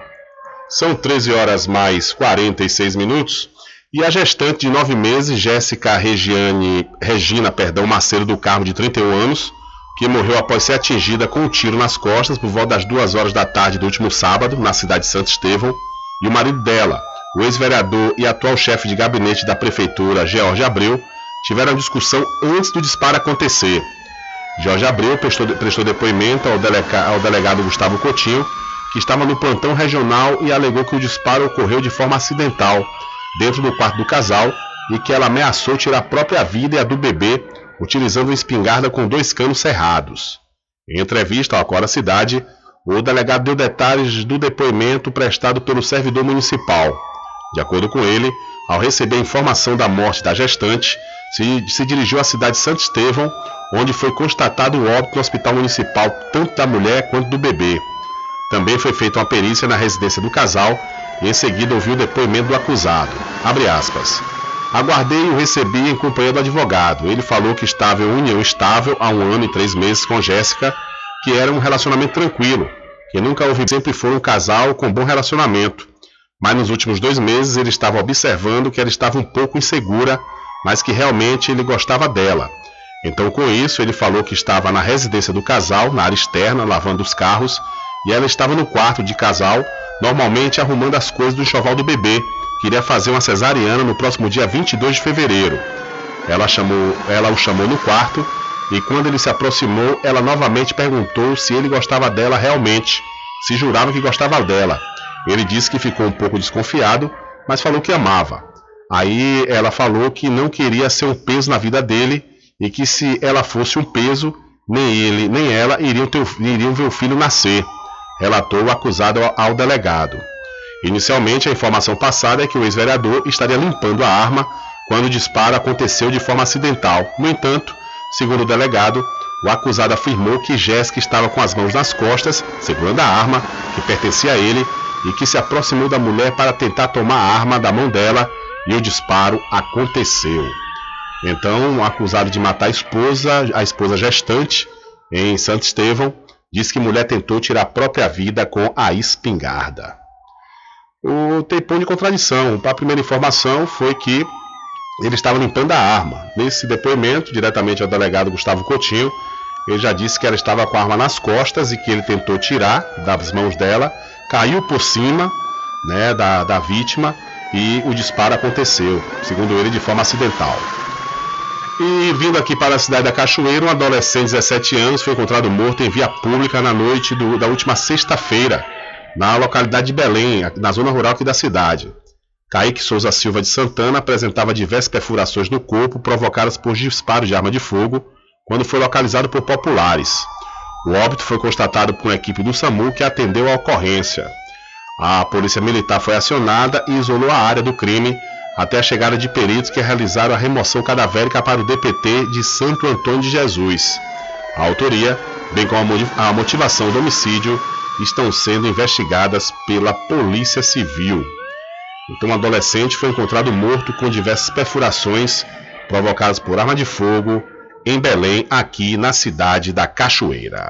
A: São 13 horas mais 46 minutos e a gestante de 9 meses, Jéssica Regiane, Regina perdão, Macedo do Carmo, de 31 anos, que morreu após ser atingida com um tiro nas costas por volta das 2 horas da tarde do último sábado, na cidade de Santo Estevão, e o marido dela, o ex-vereador e atual chefe de gabinete da prefeitura, George Abreu, tiveram discussão antes do disparo acontecer. Jorge Abreu prestou, prestou depoimento ao, delega, ao delegado Gustavo Coutinho, que estava no plantão regional e alegou que o disparo ocorreu de forma acidental, dentro do quarto do casal, e que ela ameaçou tirar a própria vida e a do bebê, utilizando uma espingarda com dois canos cerrados. Em entrevista ao Acora Cidade, o delegado deu detalhes do depoimento prestado pelo servidor municipal. De acordo com ele, ao receber informação da morte da gestante, se, se dirigiu à cidade de Santo Estevão, onde foi constatado o óbito no hospital municipal tanto da mulher quanto do bebê. Também foi feita uma perícia na residência do casal e em seguida ouviu o depoimento do acusado. Abre aspas. Aguardei e o recebi em companhia do advogado. Ele falou que estava em união estável há um ano e três meses com Jéssica, que era um relacionamento tranquilo, que nunca houve, sempre foi um casal com bom relacionamento mas nos últimos dois meses ele estava observando que ela estava um pouco insegura, mas que realmente ele gostava dela. Então, com isso, ele falou que estava na residência do casal, na área externa, lavando os carros, e ela estava no quarto de casal, normalmente arrumando as coisas do enxoval do bebê, que iria fazer uma cesariana no próximo dia 22 de fevereiro. Ela, chamou, ela o chamou no quarto e, quando ele se aproximou, ela novamente perguntou se ele gostava dela realmente, se jurava que gostava dela. Ele disse que ficou um pouco desconfiado, mas falou que amava. Aí ela falou que não queria ser um peso na vida dele e que se ela fosse um peso, nem ele nem ela iriam, ter, iriam ver o filho nascer, relatou o acusado ao delegado. Inicialmente, a informação passada é que o ex-vereador estaria limpando a arma quando o disparo aconteceu de forma acidental. No entanto, segundo o delegado, o acusado afirmou que Jéssica estava com as mãos nas costas, segurando a arma que pertencia a ele, e que se aproximou da mulher para tentar tomar a arma da mão dela e o disparo aconteceu. Então, acusado de matar a esposa, a esposa gestante, em Santo Estevão, diz que a mulher tentou tirar a própria vida com a espingarda. O tem de contradição. A primeira informação foi que ele estava limpando a arma. Nesse depoimento, diretamente ao delegado Gustavo Coutinho, ele já disse que ela estava com a arma nas costas e que ele tentou tirar das mãos dela, caiu por cima né, da, da vítima e o disparo aconteceu, segundo ele, de forma acidental. E vindo aqui para a cidade da Cachoeira, um adolescente de 17 anos foi encontrado morto em via pública na noite do, da última sexta-feira, na localidade de Belém, na zona rural aqui da cidade. Kaique Souza Silva de Santana apresentava diversas perfurações no corpo provocadas por disparos de arma de fogo quando foi localizado por populares. O óbito foi constatado por uma equipe do SAMU que atendeu a ocorrência. A polícia militar foi acionada e isolou a área do crime até a chegada de peritos que realizaram a remoção cadavérica para o DPT de Santo Antônio de Jesus. A autoria, bem como a motivação do homicídio, estão sendo investigadas pela Polícia Civil. Então, um adolescente foi encontrado morto com diversas perfurações provocadas por arma de fogo em Belém, aqui na cidade da Cachoeira.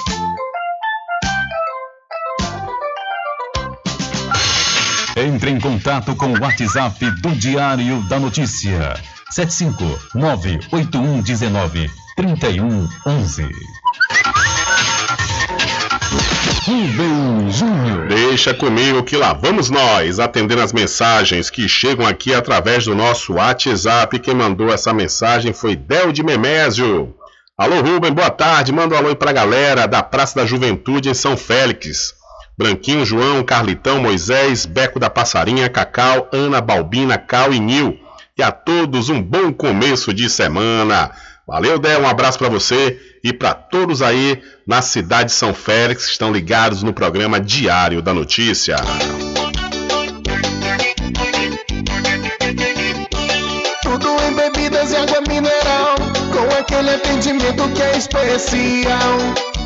B: Entre em contato com o WhatsApp do Diário da Notícia. 759-8119-3111. Rubem Júnior.
A: Deixa comigo que lá vamos nós, atendendo as mensagens que chegam aqui através do nosso WhatsApp. Quem mandou essa mensagem foi Del de Memésio. Alô, Rubem, boa tarde. Manda um alô aí pra galera da Praça da Juventude em São Félix. Branquinho, João, Carlitão, Moisés, Beco da Passarinha, Cacau, Ana, Balbina, Cal e Nil. E a todos um bom começo de semana. Valeu, Dé, um abraço para você e para todos aí na cidade de São Félix que estão ligados no programa Diário da Notícia.
G: Tudo em bebidas e água mineral, com aquele atendimento que é especial.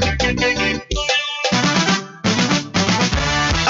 U: Thank you.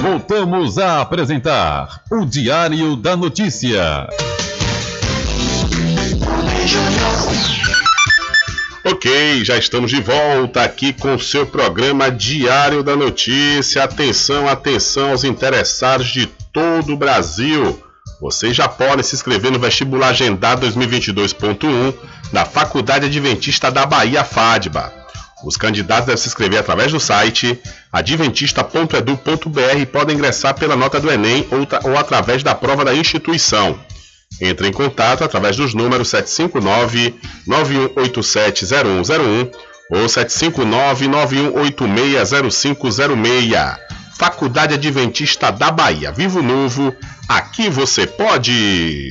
B: Voltamos a apresentar o Diário da Notícia.
A: Ok, já estamos de volta aqui com o seu programa Diário da Notícia. Atenção, atenção aos interessados de todo o Brasil. Vocês já podem se inscrever no vestibular agendado 2022.1 da Faculdade Adventista da Bahia, FADBA. Os candidatos devem se inscrever através do site adventista.edu.br e podem ingressar pela nota do Enem ou, ou através da prova da instituição. Entre em contato através dos números 759-9187-0101 ou 759-9186-0506. Faculdade Adventista da Bahia. Vivo Novo, aqui você pode!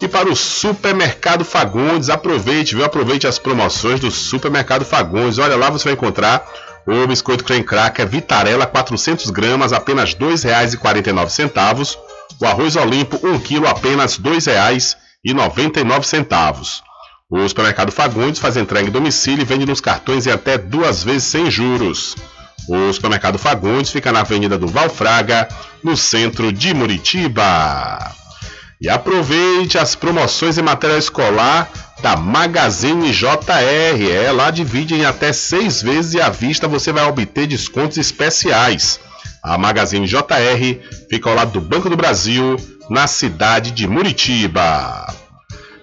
A: E para o Supermercado Fagundes, aproveite, viu? Aproveite as promoções do Supermercado Fagundes. Olha lá, você vai encontrar o biscoito creme cracker Vitarella 400 gramas, apenas R$ 2,49. O arroz Olimpo, 1 kg, apenas R$ 2,99. O Supermercado Fagundes faz entrega em domicílio e vende nos cartões em até duas vezes sem juros. O Supermercado Fagundes fica na Avenida do Valfraga, no centro de Muritiba. E aproveite as promoções em material escolar da Magazine JR. É, lá divide em até seis vezes e à vista você vai obter descontos especiais. A Magazine JR fica ao lado do Banco do Brasil, na cidade de Muritiba.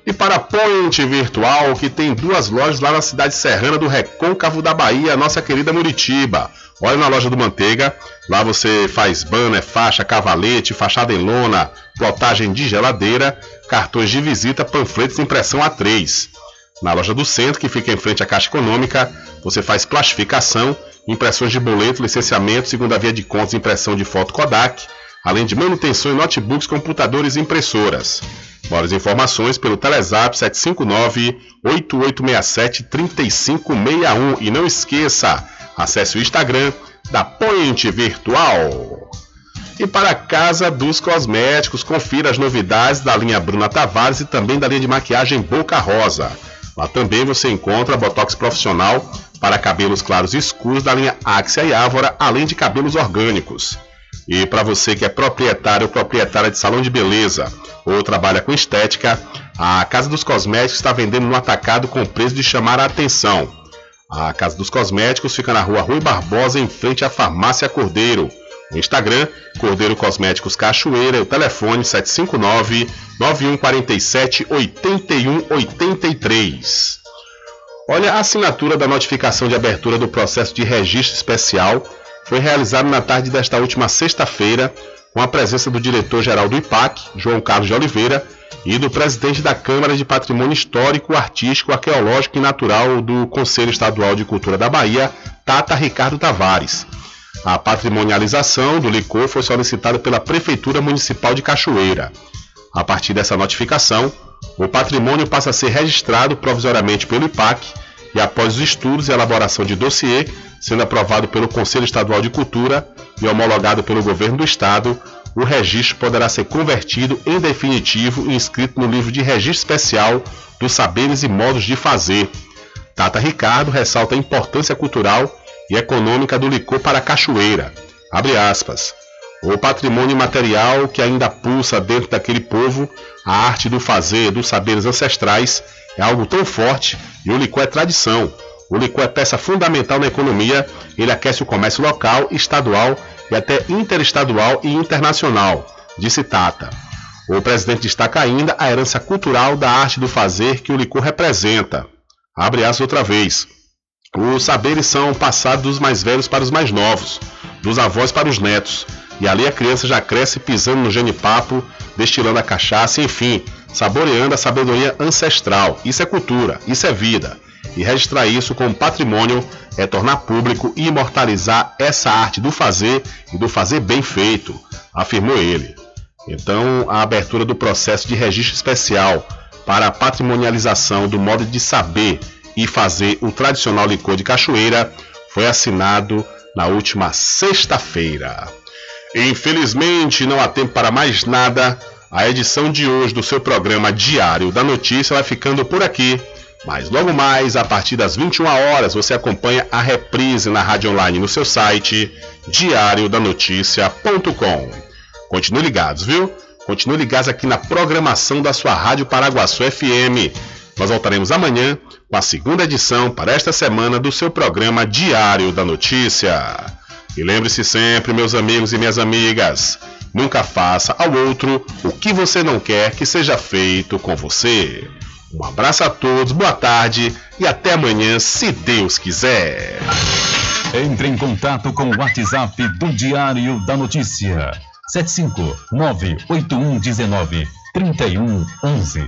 A: E para a Point Virtual, que tem duas lojas lá na cidade serrana do Recôncavo da Bahia, nossa querida Muritiba. Olha na loja do Manteiga, lá você faz banner, faixa, cavalete, fachada em lona, plotagem de geladeira, cartões de visita, panfletos impressão A3. Na loja do centro, que fica em frente à Caixa Econômica, você faz plastificação, impressões de boleto, licenciamento, segunda via de contas, impressão de foto Kodak, além de manutenção em notebooks, computadores e impressoras. Maiores informações pelo Telezap 759-8867-3561. E não esqueça, acesse o Instagram da Point Virtual. E para a Casa dos Cosméticos, confira as novidades da linha Bruna Tavares e também da linha de maquiagem Boca Rosa. Lá também você encontra Botox profissional para cabelos claros e escuros da linha Axia e Ávora, além de cabelos orgânicos. E para você que é proprietário ou proprietária de salão de beleza ou trabalha com estética, a Casa dos Cosméticos está vendendo no atacado com preço de chamar a atenção. A Casa dos Cosméticos fica na rua Rui Barbosa, em frente à Farmácia Cordeiro. O Instagram, Cordeiro Cosméticos Cachoeira, o telefone 759 9147 8183. Olha, a assinatura da notificação de abertura do processo de registro especial foi realizada na tarde desta última sexta-feira com a presença do diretor-geral do IPAC, João Carlos de Oliveira, e do presidente da Câmara de Patrimônio Histórico, Artístico, Arqueológico e Natural do Conselho Estadual de Cultura da Bahia, Tata Ricardo Tavares. A patrimonialização do licor foi solicitada pela Prefeitura Municipal de Cachoeira. A partir dessa notificação, o patrimônio passa a ser registrado provisoriamente pelo IPAC e, após os estudos e elaboração de dossiê, sendo aprovado pelo Conselho Estadual de Cultura e homologado pelo Governo do Estado, o registro poderá ser convertido em definitivo e inscrito no livro de registro especial dos saberes e modos de fazer. Tata Ricardo ressalta a importância cultural e econômica do licor para a cachoeira. Abre aspas. O patrimônio material que ainda pulsa dentro daquele povo, a arte do fazer, dos saberes ancestrais, é algo tão forte e o licor é tradição. O licor é peça fundamental na economia, ele aquece o comércio local, estadual e até interestadual e internacional, disse Tata. O presidente destaca ainda a herança cultural da arte do fazer que o licor representa. Abre aspas outra vez. Os saberes são passados dos mais velhos para os mais novos, dos avós para os netos, e ali a criança já cresce pisando no genipapo, destilando a cachaça, enfim, saboreando a sabedoria ancestral. Isso é cultura, isso é vida. E registrar isso como patrimônio é tornar público e imortalizar essa arte do fazer e do fazer bem feito, afirmou ele. Então, a abertura do processo de registro especial para a patrimonialização do modo de saber e fazer o tradicional licor de cachoeira foi assinado na última sexta-feira. Infelizmente, não há tempo para mais nada. A edição de hoje do seu programa Diário da Notícia vai ficando por aqui. Mas logo mais, a partir das 21 horas, você acompanha a reprise na rádio online no seu site diariodanoticia.com. Continue ligados, viu? Continue ligados aqui na programação da sua Rádio Paraguaçu FM. Nós voltaremos amanhã com a segunda edição para esta semana do seu programa Diário da Notícia. E lembre-se sempre, meus amigos e minhas amigas, nunca faça ao outro o que você não quer que seja feito com você. Um abraço a todos, boa tarde e até amanhã, se Deus quiser.
B: Entre em contato com o WhatsApp do Diário da Notícia. 759-8119-3111.